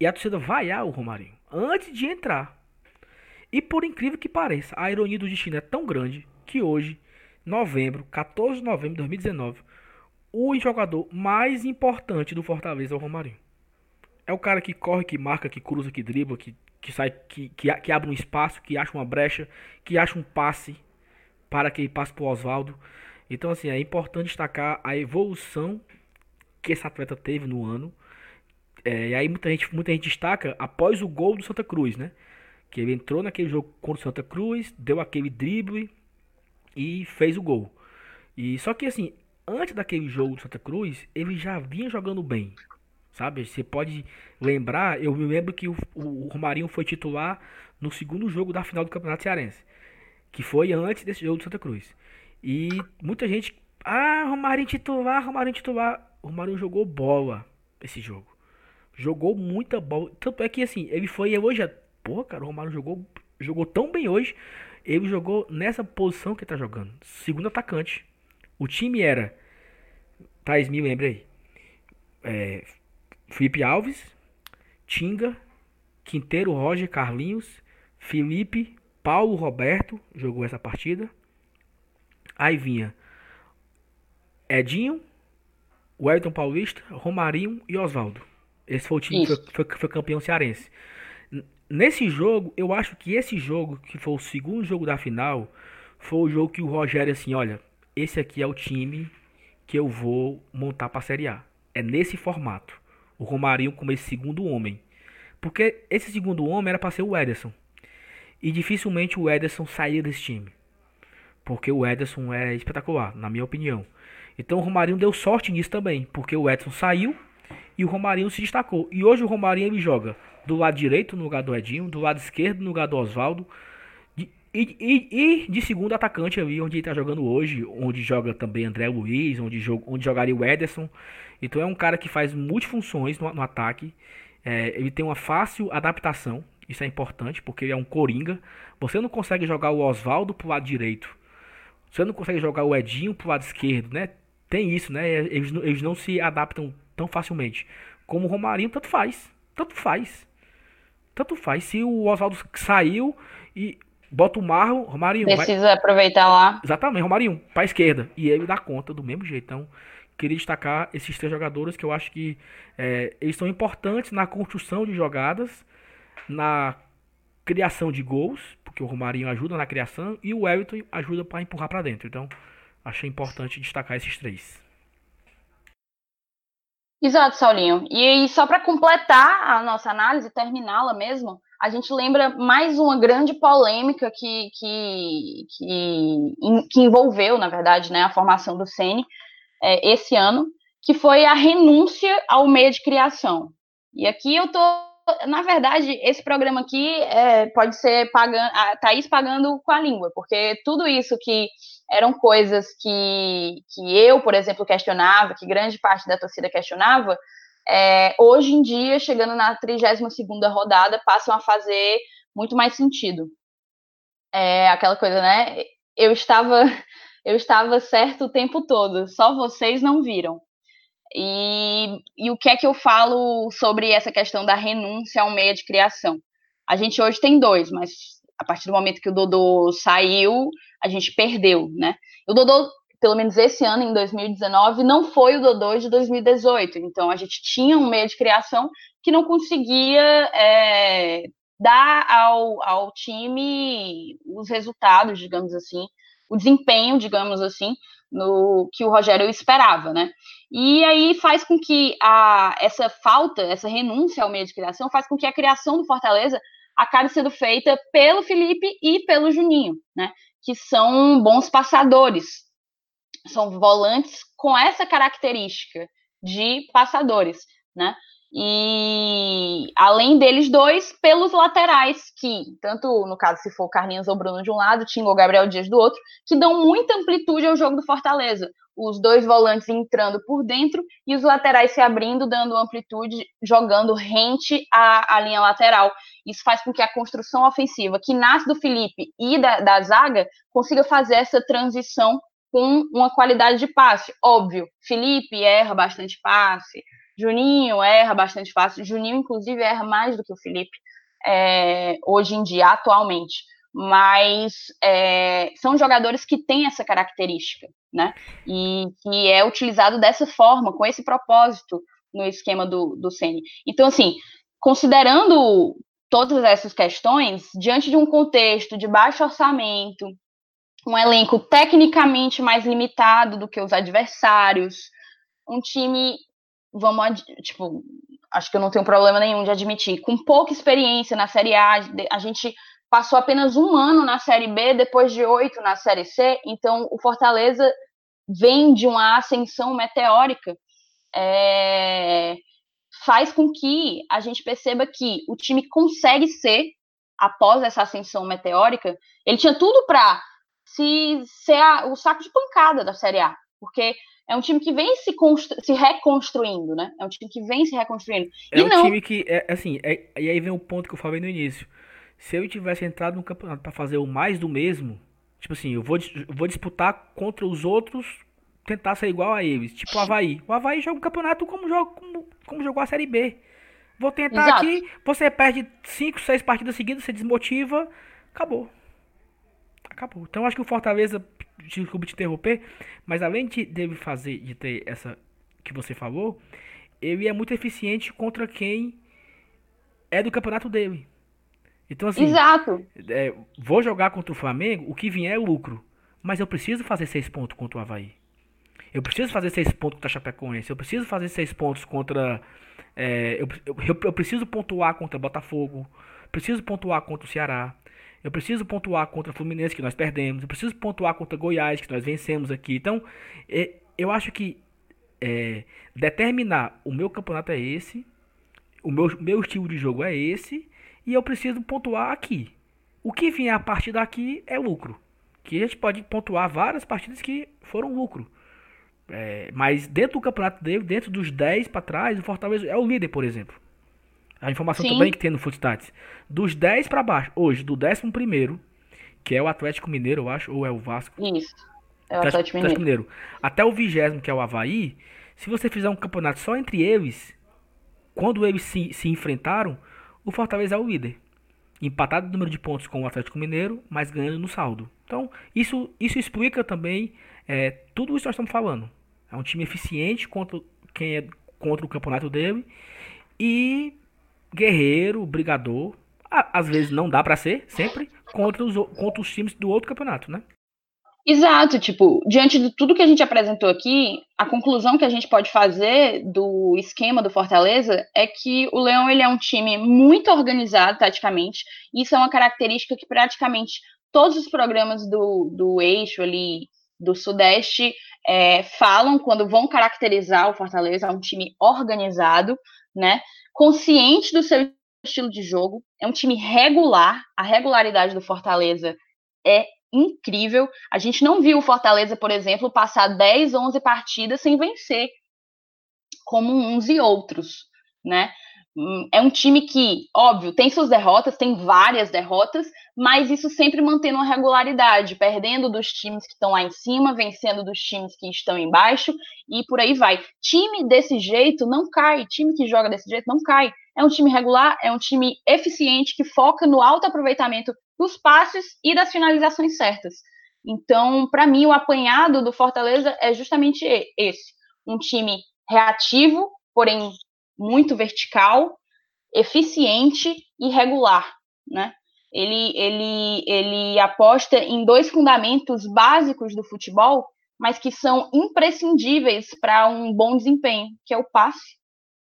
e a torcida vaiar o Romarinho antes de entrar. E por incrível que pareça, a ironia do destino é tão grande que hoje, novembro, 14 de novembro de 2019, o jogador mais importante do Fortaleza é o Romarinho. É o cara que corre, que marca, que cruza, que dribla, que, que sai, que, que, que abre um espaço, que acha uma brecha, que acha um passe para que ele passe para o Oswaldo. Então, assim, é importante destacar a evolução que esse atleta teve no ano. É, e aí muita gente, muita gente destaca após o gol do Santa Cruz, né? Que ele entrou naquele jogo contra o Santa Cruz, deu aquele drible e fez o gol. E só que assim, antes daquele jogo do Santa Cruz, ele já vinha jogando bem. Sabe? Você pode lembrar, eu me lembro que o, o Romarinho foi titular no segundo jogo da final do Campeonato Cearense, que foi antes desse jogo do Santa Cruz. E muita gente. Ah, Romarinho titular, Romarinho titular. O Romarinho jogou bola esse jogo. Jogou muita bola. Tanto é que assim, ele foi elogiado. Pô, cara, o Romarinho jogou, jogou tão bem hoje. Ele jogou nessa posição que ele tá jogando. Segundo atacante. O time era. Thais, me lembra aí. É, Felipe Alves, Tinga, Quinteiro Roger, Carlinhos, Felipe, Paulo Roberto jogou essa partida. Aí vinha Edinho, Wellington Paulista, Romarinho e Oswaldo. Esse foi o time que foi, foi, foi, campeão cearense. Nesse jogo, eu acho que esse jogo, que foi o segundo jogo da final, foi o jogo que o Rogério, assim, olha, esse aqui é o time que eu vou montar para a Série A. É nesse formato. O Romarinho como esse segundo homem. Porque esse segundo homem era para ser o Ederson. E dificilmente o Ederson saía desse time. Porque o Ederson é espetacular, na minha opinião. Então o Romarinho deu sorte nisso também, porque o Ederson saiu e o Romarinho se destacou. E hoje o Romarinho ele joga do lado direito no lugar do Edinho, do lado esquerdo no lugar do Oswaldo. E, e, e, de segundo atacante ali, onde ele está jogando hoje, onde joga também André Luiz, onde, joga, onde jogaria o Ederson. Então é um cara que faz multifunções no, no ataque. É, ele tem uma fácil adaptação, isso é importante, porque ele é um coringa. Você não consegue jogar o Oswaldo pro lado direito você não consegue jogar o Edinho pro lado esquerdo, né? Tem isso, né? Eles, eles não se adaptam tão facilmente. Como o Romarinho, tanto faz. Tanto faz. Tanto faz. Se o Oswaldo saiu e bota o Marro, Romarinho. Precisa vai... aproveitar lá. Exatamente, Romarinho, pra esquerda. E ele dá conta do mesmo jeito. Então, queria destacar esses três jogadores que eu acho que é, eles são importantes na construção de jogadas, na criação de gols, porque o Romarinho ajuda na criação e o Everton ajuda para empurrar para dentro. Então, achei importante destacar esses três. Exato, Saulinho. E, só para completar a nossa análise, terminá-la mesmo, a gente lembra mais uma grande polêmica que, que, que, que envolveu, na verdade, né, a formação do Sene é, esse ano, que foi a renúncia ao meio de criação. E aqui eu tô na verdade, esse programa aqui é, pode ser pagando, a Thaís pagando com a língua, porque tudo isso que eram coisas que, que eu, por exemplo, questionava, que grande parte da torcida questionava, é, hoje em dia, chegando na 32ª rodada, passam a fazer muito mais sentido. É aquela coisa, né? Eu estava, eu estava certo o tempo todo, só vocês não viram. E, e o que é que eu falo sobre essa questão da renúncia ao meio de criação? A gente hoje tem dois, mas a partir do momento que o Dodô saiu, a gente perdeu, né? O Dodô, pelo menos esse ano, em 2019, não foi o Dodô de 2018. Então, a gente tinha um meio de criação que não conseguia é, dar ao, ao time os resultados, digamos assim, o desempenho, digamos assim, no que o Rogério esperava, né? E aí faz com que a, essa falta, essa renúncia ao meio de criação, faz com que a criação do Fortaleza acabe sendo feita pelo Felipe e pelo Juninho, né? Que são bons passadores, são volantes com essa característica de passadores, né? E além deles dois, pelos laterais, que, tanto no caso se for Carlinhos ou Bruno de um lado, Tingo ou Gabriel Dias do outro, que dão muita amplitude ao jogo do Fortaleza. os dois volantes entrando por dentro e os laterais se abrindo, dando amplitude, jogando rente à, à linha lateral. Isso faz com que a construção ofensiva, que nasce do Felipe e da, da zaga, consiga fazer essa transição com uma qualidade de passe. Óbvio, Felipe erra bastante passe, Juninho erra bastante passe, Juninho, inclusive, erra mais do que o Felipe é, hoje em dia, atualmente mas é, são jogadores que têm essa característica, né? E que é utilizado dessa forma, com esse propósito no esquema do, do Ceni. Então, assim, considerando todas essas questões, diante de um contexto de baixo orçamento, um elenco tecnicamente mais limitado do que os adversários, um time, vamos, tipo, acho que eu não tenho problema nenhum de admitir, com pouca experiência na Série A, a gente passou apenas um ano na Série B, depois de oito na Série C, então o Fortaleza vem de uma ascensão meteórica, é, faz com que a gente perceba que o time consegue ser, após essa ascensão meteórica, ele tinha tudo para se ser a, o saco de pancada da Série A, porque é um time que vem se, se reconstruindo, né? É um time que vem se reconstruindo. É e um não... time que, é, assim, é, e aí vem o ponto que eu falei no início se eu tivesse entrado no campeonato para fazer o mais do mesmo, tipo assim, eu vou, eu vou disputar contra os outros, tentar ser igual a eles, tipo o Havaí. O Havaí joga o campeonato como, joga, como, como jogou a Série B. Vou tentar Exato. aqui, você perde 5, 6 partidas seguidas, você desmotiva, acabou. Acabou. Então acho que o Fortaleza, desculpa te interromper, mas além de dele fazer, de ter essa que você falou, ele é muito eficiente contra quem é do campeonato dele. Então, assim, Exato. É, vou jogar contra o Flamengo, o que vier é lucro. Mas eu preciso fazer seis pontos contra o Havaí. Eu preciso fazer seis pontos contra a Chapecoense. Eu preciso fazer seis pontos contra. É, eu, eu, eu, preciso pontuar contra Botafogo. Preciso pontuar contra o Ceará. Eu preciso pontuar contra o Fluminense, que nós perdemos. Eu preciso pontuar contra Goiás, que nós vencemos aqui. Então, é, eu acho que é, determinar o meu campeonato é esse. O meu, meu estilo de jogo é esse e eu preciso pontuar aqui. O que vier a partir daqui é lucro. Que a gente pode pontuar várias partidas que foram lucro. É, mas dentro do campeonato dele, dentro dos 10 para trás, o Fortaleza é o líder, por exemplo. A informação Sim. também que tem no Footstats. Dos 10 para baixo, hoje, do 11 primeiro, que é o Atlético Mineiro, eu acho, ou é o Vasco? Isso. É o Atlético, Atlético Mineiro. Mineiro. Até o vigésimo, que é o Havaí, se você fizer um campeonato só entre eles, quando eles se, se enfrentaram, o Fortaleza é o líder. Empatado no número de pontos com o Atlético Mineiro, mas ganhando no saldo. Então, isso, isso explica também é, tudo isso que nós estamos falando. É um time eficiente contra quem é contra o campeonato dele. E guerreiro, brigador. Às vezes não dá para ser, sempre, contra os, contra os times do outro campeonato, né? Exato, tipo, diante de tudo que a gente apresentou aqui, a conclusão que a gente pode fazer do esquema do Fortaleza é que o Leão ele é um time muito organizado taticamente. Isso é uma característica que praticamente todos os programas do, do eixo ali do Sudeste é, falam quando vão caracterizar o Fortaleza. É um time organizado, né? Consciente do seu estilo de jogo. É um time regular. A regularidade do Fortaleza é incrível. A gente não viu o Fortaleza, por exemplo, passar 10, 11 partidas sem vencer, como uns e outros, né? Hum, é um time que, óbvio, tem suas derrotas, tem várias derrotas, mas isso sempre mantendo uma regularidade, perdendo dos times que estão lá em cima, vencendo dos times que estão embaixo e por aí vai. Time desse jeito não cai, time que joga desse jeito não cai. É um time regular, é um time eficiente que foca no alto aproveitamento dos passes e das finalizações certas. Então, para mim, o apanhado do Fortaleza é justamente esse: um time reativo, porém muito vertical, eficiente e regular, né? Ele, ele, ele aposta em dois fundamentos básicos do futebol, mas que são imprescindíveis para um bom desempenho, que é o passe.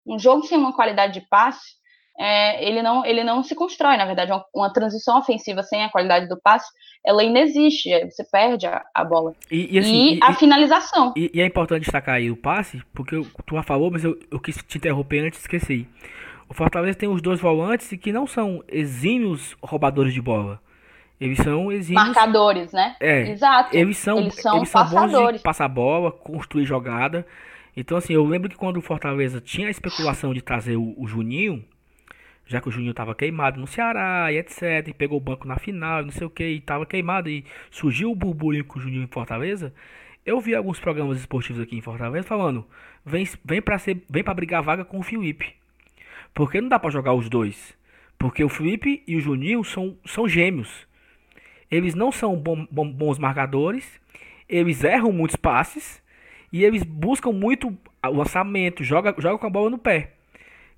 Um jogo sem uma qualidade de passe é, ele, não, ele não se constrói, na verdade, uma, uma, transição ofensiva sem a qualidade do passe, ela inexiste, você perde a, a bola. E, e, assim, e a finalização. E, é importante destacar aí o passe, porque tu já falou, mas eu, eu quis te interromper antes, esqueci. O Fortaleza tem os dois volantes que não são exímios roubadores de bola. Eles são exímios. Marcadores, né? É. Exato. Eles são, eles são, eles são bons de passadores. passar bola, construir jogada. Então, assim, eu lembro que quando o Fortaleza tinha a especulação de trazer o, o Juninho, já que o Juninho tava queimado no Ceará e etc, e pegou o banco na final, não sei o que, e tava queimado, e surgiu o burburinho com o Juninho em Fortaleza, eu vi alguns programas esportivos aqui em Fortaleza falando, vem, vem pra ser, vem para brigar vaga com o Felipe. Porque não dá pra jogar os dois. Porque o Felipe e o Juninho são, são gêmeos. Eles não são bom, bom- bons marcadores, eles erram muitos passes e eles buscam muito o lançamento, joga, joga com a bola no pé.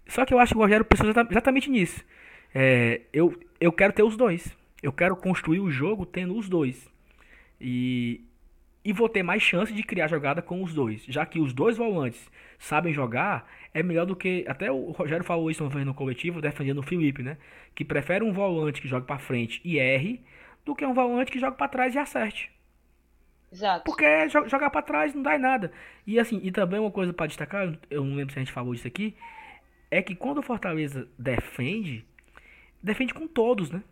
Só que eu acho que o Rogério pensou exata- exatamente nisso. É, eu, eu quero ter os dois. Eu quero construir o jogo tendo os dois. E, e vou ter mais chance de criar jogada com os dois. Já que os dois volantes sabem jogar, é melhor do que. Até o Rogério falou isso uma vez no coletivo, defendendo o Felipe, né? Que prefere um volante que jogue pra frente e erre do que um volante que joga pra trás e acerte. Exato. Porque jo- jogar pra trás não dá em nada. E assim, e também uma coisa pra destacar, eu não lembro se a gente falou isso aqui, é que quando o Fortaleza defende, defende com todos, né?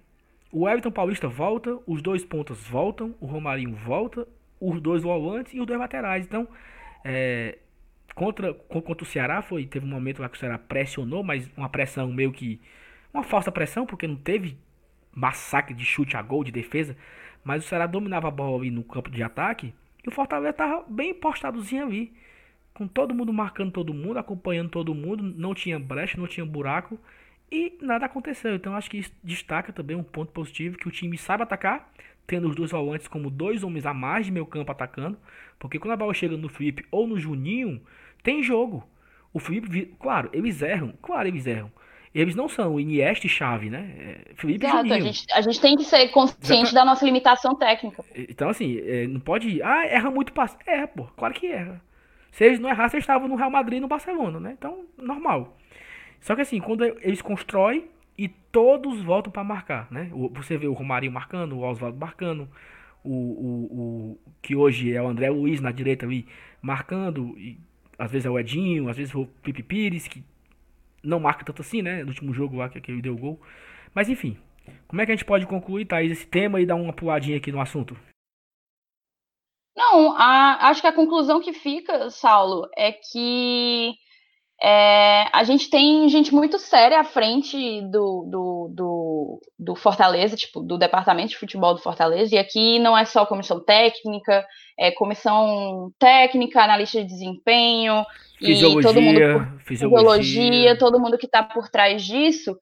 O Everton Paulista volta, os dois pontas voltam, o Romarinho volta, os dois volantes e os dois laterais. Então, é, contra, co- contra o Ceará foi, teve um momento lá que o Ceará pressionou, mas uma pressão meio que uma falsa pressão, porque não teve massacre de chute a gol, de defesa, mas o Ceará dominava a bola ali no campo de ataque e o Fortaleza tava bem postadozinho ali, com todo mundo marcando todo mundo, acompanhando todo mundo, não tinha brecha, não tinha buraco e nada aconteceu. Então acho que isso destaca também um ponto positivo que o time sabe atacar, tendo os dois volantes como dois homens a mais de meio campo atacando, porque quando a bola chega no Felipe ou no Juninho, tem jogo. O Felipe, claro, eles erram, claro, eles erram. Eles não são Iniesta e Chave, né? É Felipe Exato. A Juninho. gente, a gente tem que ser consciente Exata- da nossa limitação técnica. Então, assim, é, não pode. Ah, erra muito passe. Erra, pô. Claro que erra. Se eles não errassem, eles estavam no Real Madrid e no Barcelona, né? Então, normal. Só que assim, quando eles constroem e todos voltam pra marcar, né? Você vê o Romarinho marcando, o Oswaldo marcando, o, o, o que hoje é o André Luiz na direita ali marcando, e às vezes é o Edinho, às vezes é o Pipi Pires, que não marca tanto assim, né? No último jogo lá que, que ele deu o gol. Mas enfim, como é que a gente pode concluir, Thaís, esse tema e dar uma puladinha aqui no assunto? Não, a- acho que a conclusão que fica, Saulo, é que é, a gente tem gente muito séria à frente do, do, do, do Fortaleza, tipo, do departamento de futebol do Fortaleza, e aqui não é só comissão técnica, é comissão técnica, analista de desempenho, e todo mundo por Fisiologia, fisiologia, todo mundo que está por trás disso,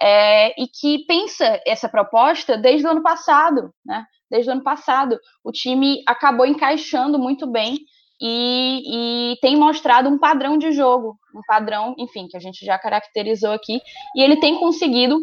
é, e que pensa essa proposta desde o ano passado, né? Desde o ano passado, o time acabou encaixando muito bem e, e tem mostrado um padrão de jogo, um padrão, enfim, que a gente já caracterizou aqui, e ele tem conseguido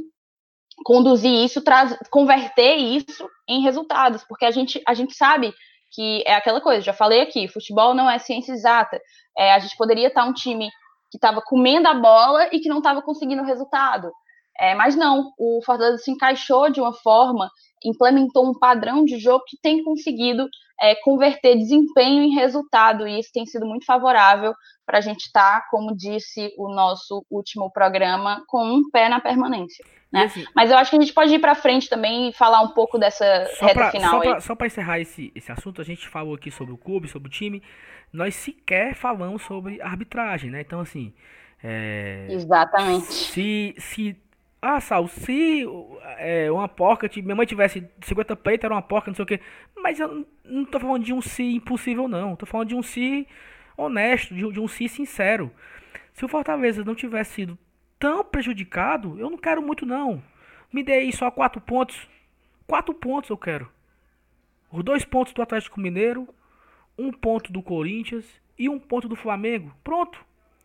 conduzir isso, traz, converter isso em resultados, porque a gente, a gente sabe que é aquela coisa, já falei aqui, futebol não é ciência exata. É, a gente poderia estar um time que estava comendo a bola e que não estava conseguindo resultado. É, mas não, o Fortaleza se encaixou de uma forma, implementou um padrão de jogo que tem conseguido é, converter desempenho em resultado, e isso tem sido muito favorável para a gente estar, tá, como disse o nosso último programa, com um pé na permanência. Né? Assim, Mas eu acho que a gente pode ir para frente também e falar um pouco dessa reta pra, final. Só para encerrar esse, esse assunto, a gente falou aqui sobre o clube, sobre o time, nós sequer falamos sobre arbitragem, né? Então, assim. É, Exatamente. Se, se ah, Sal, se é, uma porca, minha mãe tivesse 50 peitos, era uma porca, não sei o que. Mas eu não tô falando de um si impossível, não. Tô falando de um si honesto, de, de um si sincero. Se o Fortaleza não tivesse sido tão prejudicado, eu não quero muito, não. Me dê aí só quatro pontos. Quatro pontos eu quero. Os dois pontos do Atlético Mineiro, um ponto do Corinthians e um ponto do Flamengo. Pronto.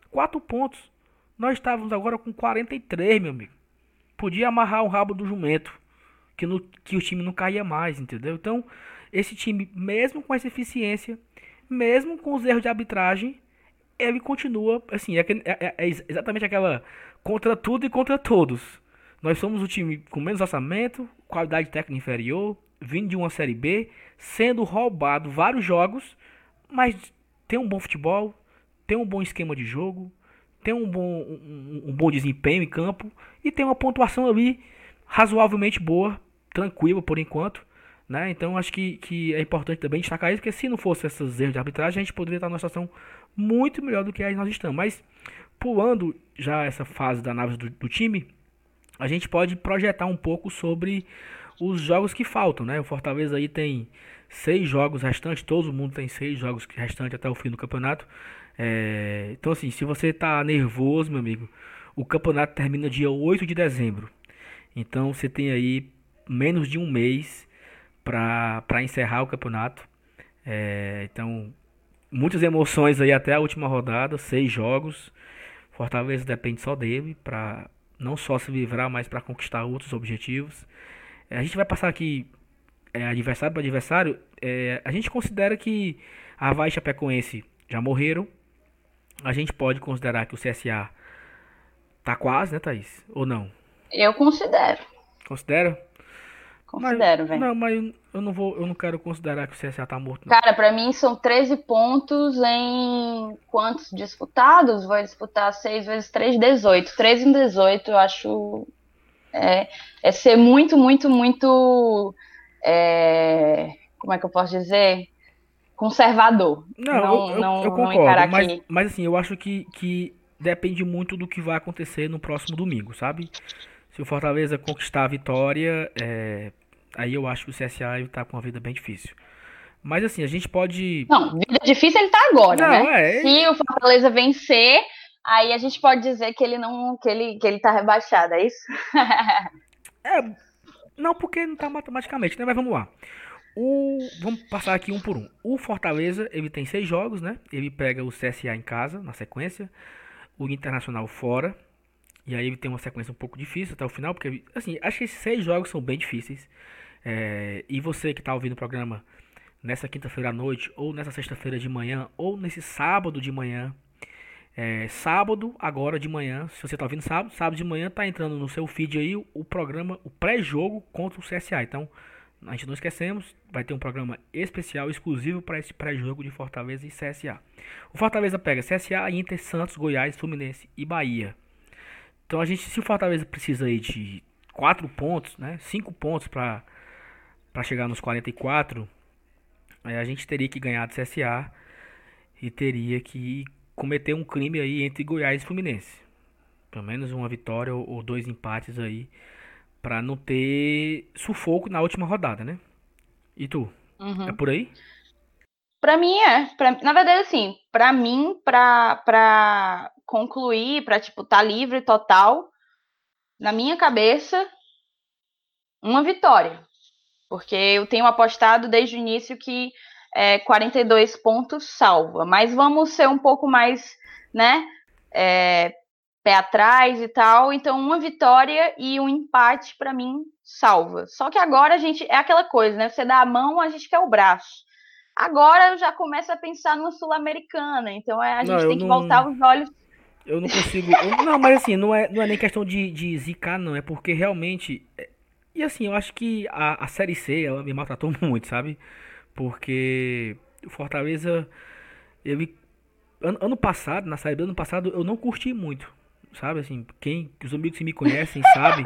Quatro pontos. Nós estávamos agora com 43, meu amigo podia amarrar o rabo do jumento, que, no, que o time não caía mais, entendeu? Então, esse time, mesmo com essa eficiência, mesmo com os erros de arbitragem, ele continua, assim, é, é, é exatamente aquela contra tudo e contra todos. Nós somos o time com menos orçamento, qualidade técnica inferior, vindo de uma Série B, sendo roubado vários jogos, mas tem um bom futebol, tem um bom esquema de jogo, tem um bom, um, um, bom desempenho em campo e tem uma pontuação ali razoavelmente boa tranquilo por enquanto. Né? Então acho que, que é importante também destacar isso, porque se não fosse esses erros de arbitragem, a gente poderia estar numa situação muito melhor do que aí nós estamos. Mas pulando já essa fase da análise do, do time, a gente pode projetar um pouco sobre os jogos que faltam, né? O Fortaleza aí tem seis jogos restantes, todo mundo tem seis jogos restantes até o fim do campeonato. É, então, assim, se você tá nervoso, meu amigo, o campeonato termina dia 8 de dezembro. Então, você tem aí menos de um mês para encerrar o campeonato. É, então, muitas emoções aí até a última rodada, seis jogos. Fortaleza depende só dele para não só se livrar, mas para conquistar outros objetivos. É, a gente vai passar aqui é, adversário para adversário. É, a gente considera que a Havaí e Chapecoense já morreram. A gente pode considerar que o CSA tá quase, né, Thaís? Ou não? Eu considero. Considera? Considero, velho. Não, mas eu não vou, eu não quero considerar que o CSA tá morto. Não. Cara, para mim são 13 pontos em quantos disputados? Vai disputar 6 vezes 3, 18. 13 em 18, eu acho é, é ser muito, muito, muito é, como é que eu posso dizer? Conservador. Não, não, eu, não, eu concordo, mas, mas assim, eu acho que, que depende muito do que vai acontecer no próximo domingo, sabe? Se o Fortaleza conquistar a vitória, é, aí eu acho que o CSA está com uma vida bem difícil. Mas assim, a gente pode. Não, vida difícil ele tá agora, não, né? É... Se o Fortaleza vencer, aí a gente pode dizer que ele não. que ele, que ele tá rebaixado, é isso? é. Não, porque não tá matematicamente, né? Mas vamos lá. O, vamos passar aqui um por um. O Fortaleza, ele tem seis jogos, né? Ele pega o CSA em casa, na sequência. O Internacional fora. E aí ele tem uma sequência um pouco difícil até o final, porque, assim, acho que esses seis jogos são bem difíceis. É, e você que está ouvindo o programa nessa quinta-feira à noite, ou nessa sexta-feira de manhã, ou nesse sábado de manhã. É, sábado, agora de manhã, se você está ouvindo sábado, sábado de manhã está entrando no seu feed aí o programa, o pré-jogo contra o CSA. Então, a gente não esquecemos, vai ter um programa especial, exclusivo para esse pré-jogo de Fortaleza e CSA. O Fortaleza pega CSA, Inter, Santos, Goiás, Fluminense e Bahia. Então a gente, se o Fortaleza precisa aí de 4 pontos, né? 5 pontos para chegar nos 44, é, a gente teria que ganhar do CSA e teria que cometer um crime aí entre Goiás e Fluminense. Pelo menos uma vitória ou, ou dois empates aí para não ter sufoco na última rodada, né? E tu? Uhum. É por aí? Para mim é. Pra, na verdade, assim, para mim, para concluir, para tipo, tá livre total, na minha cabeça, uma vitória. Porque eu tenho apostado desde o início que é, 42 pontos salva. Mas vamos ser um pouco mais, né? É, pé atrás e tal. Então, uma vitória e um empate, para mim, salva. Só que agora a gente. É aquela coisa, né? Você dá a mão, a gente quer o braço. Agora eu já começo a pensar numa Sul-Americana. Então, é, a gente não, tem que não... voltar os olhos eu não consigo. Eu, não, mas assim, não é, não é nem questão de, de zicar, não. É porque realmente. É, e assim, eu acho que a, a Série C, ela me maltratou muito, sabe? Porque o Fortaleza. Ele, ano, ano passado, na Série B ano passado, eu não curti muito. Sabe? Assim, quem, os amigos que me conhecem sabem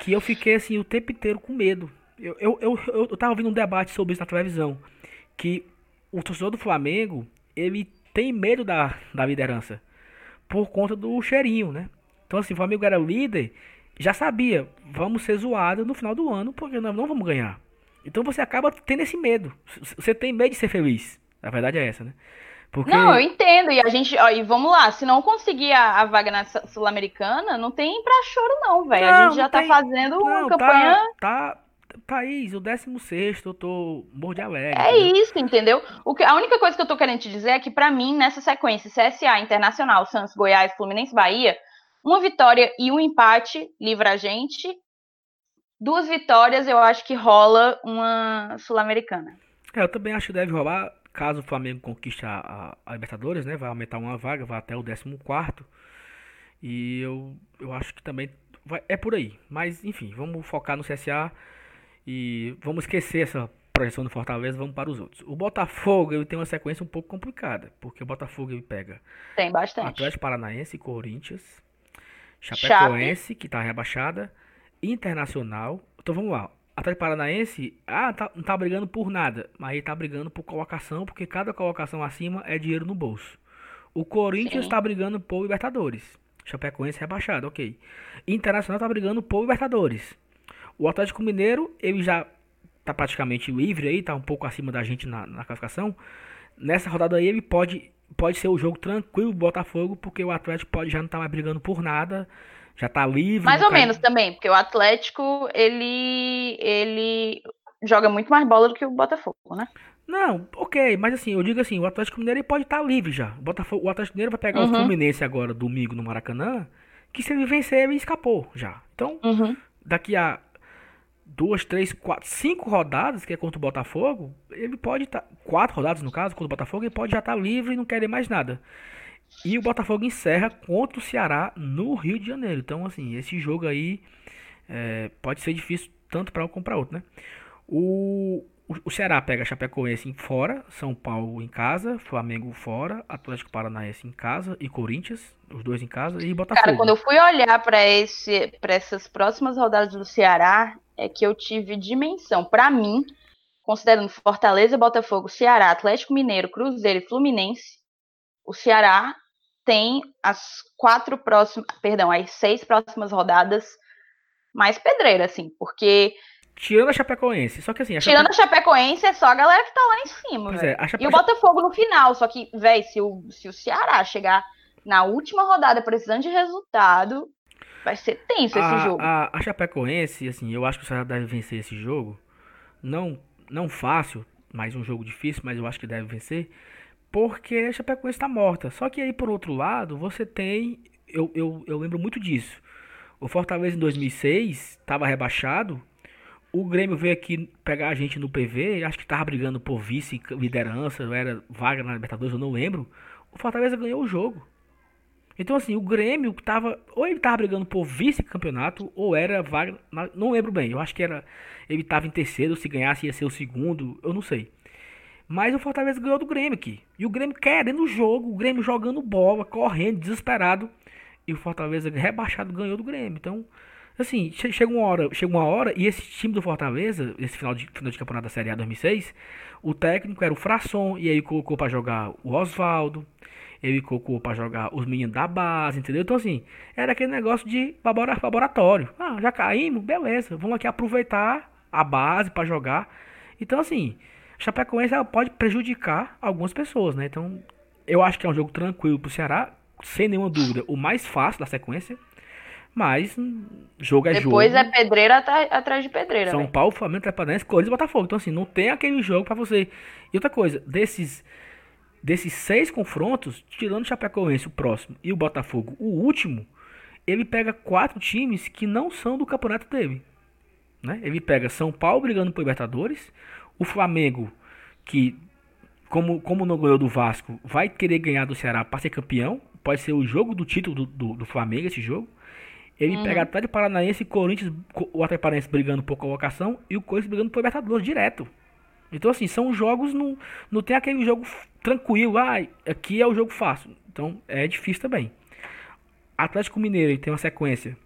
que eu fiquei assim o tempo inteiro com medo. Eu, eu, eu, eu, tava ouvindo um debate sobre isso na televisão. Que o torcedor do Flamengo, ele tem medo da, da liderança por conta do cheirinho, né? Então, assim, o Flamengo era líder, já sabia, vamos ser zoados no final do ano, porque nós não vamos ganhar. Então você acaba tendo esse medo. Você tem medo de ser feliz. A verdade é essa, né? Porque... Não, eu entendo. E a gente, ó, e vamos lá, se não conseguir a, a vaga na Sul-Americana, não tem pra choro, não, velho. A gente já tá tem... fazendo não, uma tá, campanha. Tá, Thaís, o 16 eu tô morro de alegre. É entendeu? isso, entendeu? O que, a única coisa que eu tô querendo te dizer é que, para mim, nessa sequência, CSA, Internacional, Santos, Goiás, Fluminense, Bahia, uma vitória e um empate livra a gente. Duas vitórias, eu acho que rola uma Sul-Americana. É, eu também acho que deve rolar, caso o Flamengo conquiste a, a, a Libertadores, né? Vai aumentar uma vaga, vai até o 14. E eu, eu acho que também vai, é por aí. Mas, enfim, vamos focar no CSA. E vamos esquecer essa projeção do Fortaleza, vamos para os outros. O Botafogo ele tem uma sequência um pouco complicada, porque o Botafogo ele pega tem bastante. Atlético Paranaense, Corinthians, Chapecoense, Chape. que está rebaixada, Internacional. Então vamos lá. Atlético Paranaense, ah, tá, não tá brigando por nada, mas ele tá brigando por colocação, porque cada colocação acima é dinheiro no bolso. O Corinthians está brigando por Libertadores. Chapecoense rebaixado, ok. Internacional tá brigando por Libertadores. O Atlético Mineiro, ele já tá praticamente livre aí, tá um pouco acima da gente na, na classificação. Nessa rodada aí ele pode, pode ser o jogo tranquilo do Botafogo, porque o Atlético pode já não tá mais brigando por nada, já tá livre. Mais ou menos também, porque o Atlético, ele, ele joga muito mais bola do que o Botafogo, né? Não, ok, mas assim, eu digo assim, o Atlético Mineiro pode estar tá livre já. O, Botafogo, o Atlético Mineiro vai pegar uhum. o Fluminense agora, domingo, no Maracanã, que se ele vencer, ele escapou já. Então, uhum. daqui a duas, três, quatro, cinco rodadas, que é contra o Botafogo, ele pode estar. Tá, quatro rodadas, no caso, contra o Botafogo, ele pode já estar tá livre e não querer mais nada. E o Botafogo encerra contra o Ceará no Rio de Janeiro. Então, assim, esse jogo aí é, pode ser difícil tanto para um como para outro, né? O, o Ceará pega Chapecoense em fora, São Paulo em casa, Flamengo fora, Atlético Paranaense em casa e Corinthians, os dois em casa e Botafogo. Cara, quando eu fui olhar para esse para essas próximas rodadas do Ceará, é que eu tive dimensão. Para mim, considerando Fortaleza, Botafogo, Ceará, Atlético Mineiro, Cruzeiro e Fluminense, o Ceará tem as quatro próximas, perdão, as seis próximas rodadas mais pedreira, assim, porque Tirando a Chapecoense. Só que assim. A Tirando a Chapecoense é só a galera que tá lá em cima. É, Chape... E o Botafogo no final. Só que, velho, se o, se o Ceará chegar na última rodada precisando de resultado, vai ser tenso a, esse jogo. A, a Chapecoense, assim, eu acho que o Ceará deve vencer esse jogo. Não, não fácil, mas um jogo difícil, mas eu acho que deve vencer. Porque a Chapecoense tá morta. Só que aí, por outro lado, você tem. Eu, eu, eu lembro muito disso. O Fortaleza em 2006 estava rebaixado o Grêmio veio aqui pegar a gente no PV, acho que tava brigando por vice-liderança, era vaga na Libertadores, eu não lembro. O Fortaleza ganhou o jogo. Então, assim, o Grêmio tava. Ou ele tava brigando por vice-campeonato, ou era vaga. Não lembro bem. Eu acho que era. Ele tava em terceiro, se ganhasse ia ser o segundo, eu não sei. Mas o Fortaleza ganhou do Grêmio aqui. E o Grêmio querendo o jogo, o Grêmio jogando bola, correndo, desesperado. E o Fortaleza rebaixado ganhou do Grêmio. Então, Assim, chega uma hora, chega uma hora e esse time do Fortaleza, esse final de, final de campeonato da Série A 2006, o técnico era o Frasson e aí colocou para jogar o Oswaldo, ele colocou para jogar os meninos da base, entendeu? Então assim, era aquele negócio de laboratório. Ah, já caímos, beleza, vamos aqui aproveitar a base para jogar. Então assim, Chapecoense pode prejudicar algumas pessoas, né? Então, eu acho que é um jogo tranquilo pro Ceará, sem nenhuma dúvida, o mais fácil da sequência. Mas jogo é Depois jogo. Depois é pedreira atrás de pedreira. São véio. Paulo, Flamengo, Trepadense, Corinthians e Botafogo. Então, assim, não tem aquele jogo para você. E outra coisa, desses, desses seis confrontos, tirando o Chapecoense, o próximo, e o Botafogo, o último, ele pega quatro times que não são do campeonato dele. Né? Ele pega São Paulo brigando por Libertadores, o Flamengo, que, como, como não ganhou do Vasco, vai querer ganhar do Ceará para ser campeão. Pode ser o jogo do título do, do, do Flamengo, esse jogo. Ele uhum. pega Atlético Paranaense e Corinthians, o Atlético Paranaense brigando por colocação e o Corinthians brigando por Libertadores direto. Então, assim, são jogos, não, não tem aquele jogo tranquilo, ah, aqui é o jogo fácil. Então, é difícil também. Atlético Mineiro ele tem uma sequência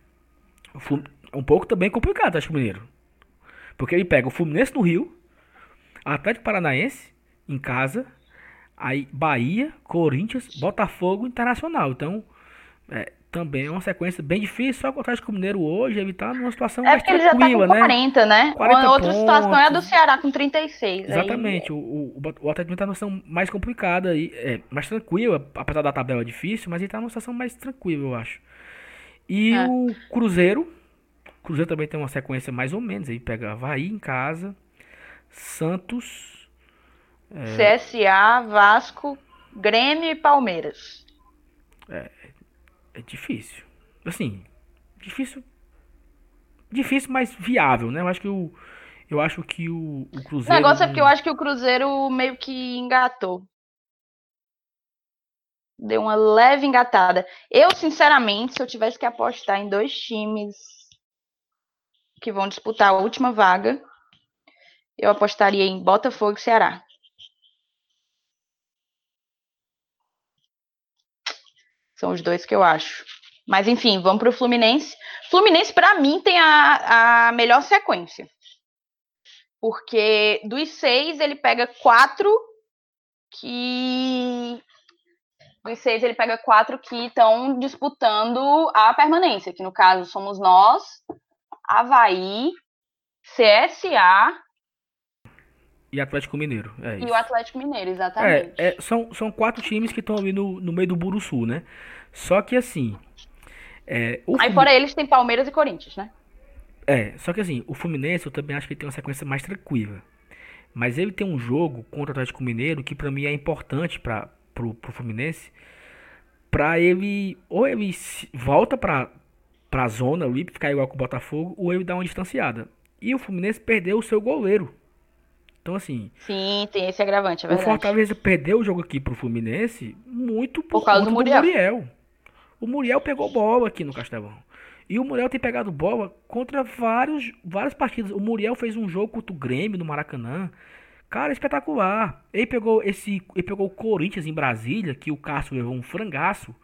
um pouco também complicada, Atlético Mineiro. Porque ele pega o Fluminense no Rio, Atlético Paranaense em casa, aí Bahia, Corinthians, Botafogo Internacional. Então, é, também é uma sequência bem difícil, só que o Atlético Mineiro hoje ele tá numa situação é mais tranquila, ele já tá com 40, né? né? 40 Outra pontos. situação é a do Ceará com 36. Exatamente, aí... o, o, o Atlético Mineiro tá numa situação mais complicada, e, é, mais tranquila, apesar da tabela difícil, mas ele tá numa situação mais tranquila, eu acho. E é. o Cruzeiro, o Cruzeiro também tem uma sequência mais ou menos, aí pega Havaí em casa, Santos... É... CSA, Vasco, Grêmio e Palmeiras. É, é difícil. Assim, difícil. Difícil, mas viável, né? Eu acho que o. Eu acho que o, o Cruzeiro. O negócio é porque eu acho que o Cruzeiro meio que engatou. Deu uma leve engatada. Eu, sinceramente, se eu tivesse que apostar em dois times que vão disputar a última vaga, eu apostaria em Botafogo e Ceará. São os dois que eu acho. Mas enfim, vamos para o Fluminense. Fluminense, para mim, tem a, a melhor sequência. Porque dos seis, ele pega quatro que. Dos seis, ele pega quatro que estão disputando a permanência, que no caso somos nós, Havaí, CSA. E Atlético Mineiro. É e o Atlético Mineiro, exatamente. É, é, são, são quatro times que estão ali no, no meio do Buruçu, né? Só que assim. É, Aí fora eles tem Palmeiras e Corinthians, né? É, só que assim, o Fluminense eu também acho que ele tem uma sequência mais tranquila. Mas ele tem um jogo contra o Atlético Mineiro que para mim é importante para pro, pro Fluminense. Pra ele. Ou ele volta pra, pra zona ali, ficar igual com o Botafogo, ou ele dá uma distanciada. E o Fluminense perdeu o seu goleiro. Então, assim. Sim, tem esse agravante, é verdade. O Fortaleza perdeu o jogo aqui pro Fluminense muito por, por causa do Muriel. do Muriel. O Muriel pegou bola aqui no Castelão. E o Muriel tem pegado bola contra vários, várias partidas. O Muriel fez um jogo contra o Grêmio no Maracanã. Cara, espetacular. Ele pegou esse, ele pegou o Corinthians em Brasília, que o Cássio levou um frangaço.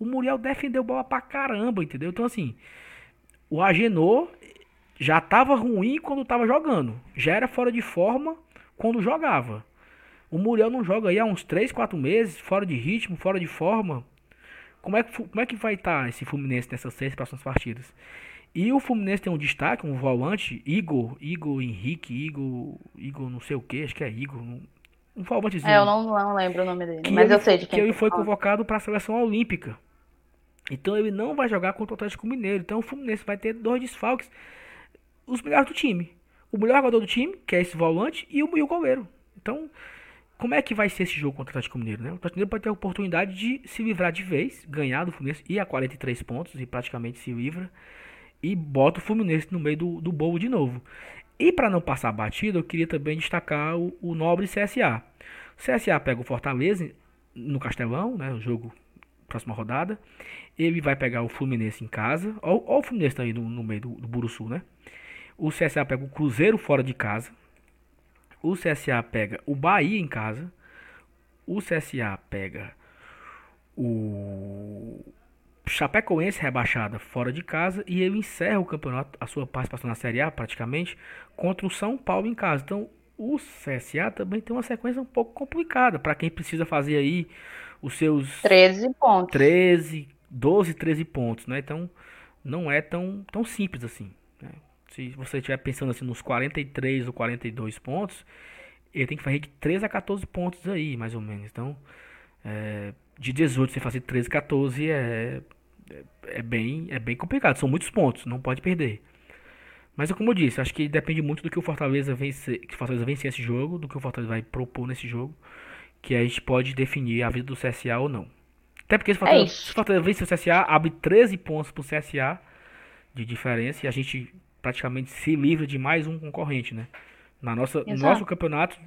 O Muriel defendeu bola pra caramba, entendeu? Então assim, o Agenor já tava ruim quando tava jogando. Já era fora de forma quando jogava. O Muriel não joga aí há uns 3, 4 meses, fora de ritmo, fora de forma. Como é que, como é que vai estar tá esse Fluminense nessas seis próximas partidas? E o Fluminense tem um destaque, um volante, Igor, Igor Henrique, Igor, Igor não sei o que, acho que é Igor, um, volantezinho. É, eu não, não lembro o nome dele, mas ele, eu sei de quem. Que ele foi convocado para a seleção olímpica. Então ele não vai jogar contra o Atlético Mineiro. Então o Fluminense vai ter dois desfalques, os melhores do time. O melhor jogador do time, que é esse volante, e o, e o goleiro. Então, como é que vai ser esse jogo contra o Atlético Mineiro? Né? O Atlético Mineiro pode ter a oportunidade de se livrar de vez, ganhar do Fluminense, ir a 43 pontos e praticamente se livra. E bota o Fluminense no meio do, do bolo de novo. E para não passar batida, eu queria também destacar o, o nobre CSA. O CSA pega o Fortaleza no Castelão, né, o jogo próxima rodada. Ele vai pegar o Fluminense em casa. Olha o Fluminense tá aí no, no meio do, do Buruçu, né? O CSA pega o Cruzeiro fora de casa. O CSA pega o Bahia em casa. O CSA pega o Chapecoense rebaixada fora de casa e ele encerra o campeonato, a sua participação na Série A praticamente, contra o São Paulo em casa. Então, o CSA também tem uma sequência um pouco complicada para quem precisa fazer aí os seus 13 pontos. 13, 12, 13 pontos, né? Então, não é tão, tão simples assim. Se você estiver pensando assim nos 43 ou 42 pontos, ele tem que fazer de 13 a 14 pontos aí, mais ou menos. Então, é, de 18 você fazer 13, 14 é, é, é, bem, é bem complicado. São muitos pontos, não pode perder. Mas como eu disse, acho que depende muito do que o Fortaleza vencer, que o Fortaleza vencer esse jogo, do que o Fortaleza vai propor nesse jogo, que a gente pode definir a vida do CSA ou não. Até porque se o Fortaleza, é se o Fortaleza vencer o CSA, abre 13 pontos pro CSA de diferença e a gente praticamente se livra de mais um concorrente, né? Na nossa, no nosso campeonato,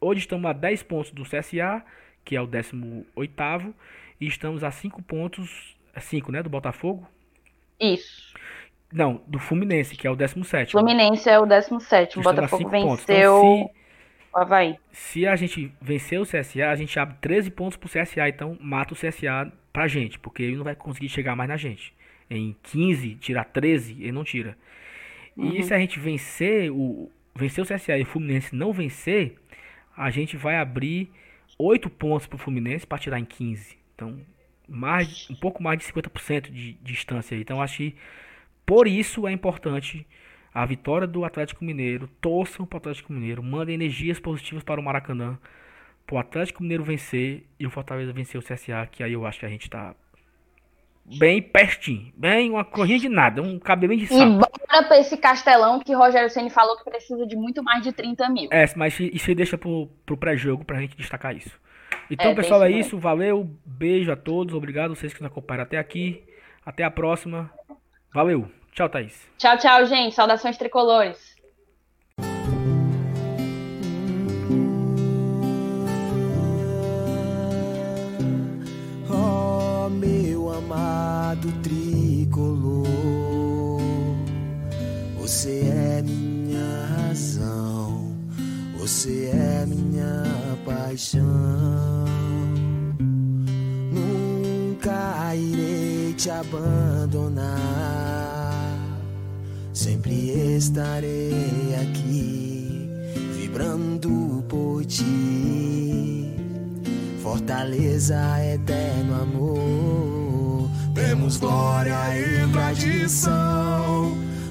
hoje estamos a 10 pontos do CSA, que é o 18º, e estamos a 5 pontos, 5, né, do Botafogo? Isso. Não, do Fluminense, que é o 17. Fluminense é o 17. O Botafogo venceu então, se, o Havaí. Se a gente vencer o CSA, a gente abre 13 pontos pro CSA, então mata o CSA pra gente, porque ele não vai conseguir chegar mais na gente. Em 15, tirar 13, ele não tira. Uhum. E se a gente vencer o, vencer o CSA e o Fluminense não vencer, a gente vai abrir 8 pontos pro Fluminense para tirar em 15. Então, mais, um pouco mais de 50% de, de distância aí. Então, acho que por isso é importante a vitória do Atlético Mineiro. Torçam para o Atlético Mineiro, mandem energias positivas para o Maracanã. Para o Atlético Mineiro vencer e o Fortaleza vencer o CSA, que aí eu acho que a gente está bem pertinho. Bem, uma corrida de nada, um cabelinho de saco. E bora pra esse castelão que Rogério Ceni falou que precisa de muito mais de 30 mil. É, mas isso deixa pro, pro pré-jogo pra gente destacar isso. Então, é, pessoal, é isso. Valeu. Beijo a todos. Obrigado vocês que nos acompanharam até aqui. Até a próxima. Valeu. Tchau, Thaís. Tchau, tchau, gente. Saudações tricolores. Você é minha razão, você é minha paixão. Nunca irei te abandonar, sempre estarei aqui vibrando por ti. Fortaleza, eterno amor. Temos glória e tradição.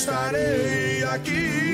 estarei aqui.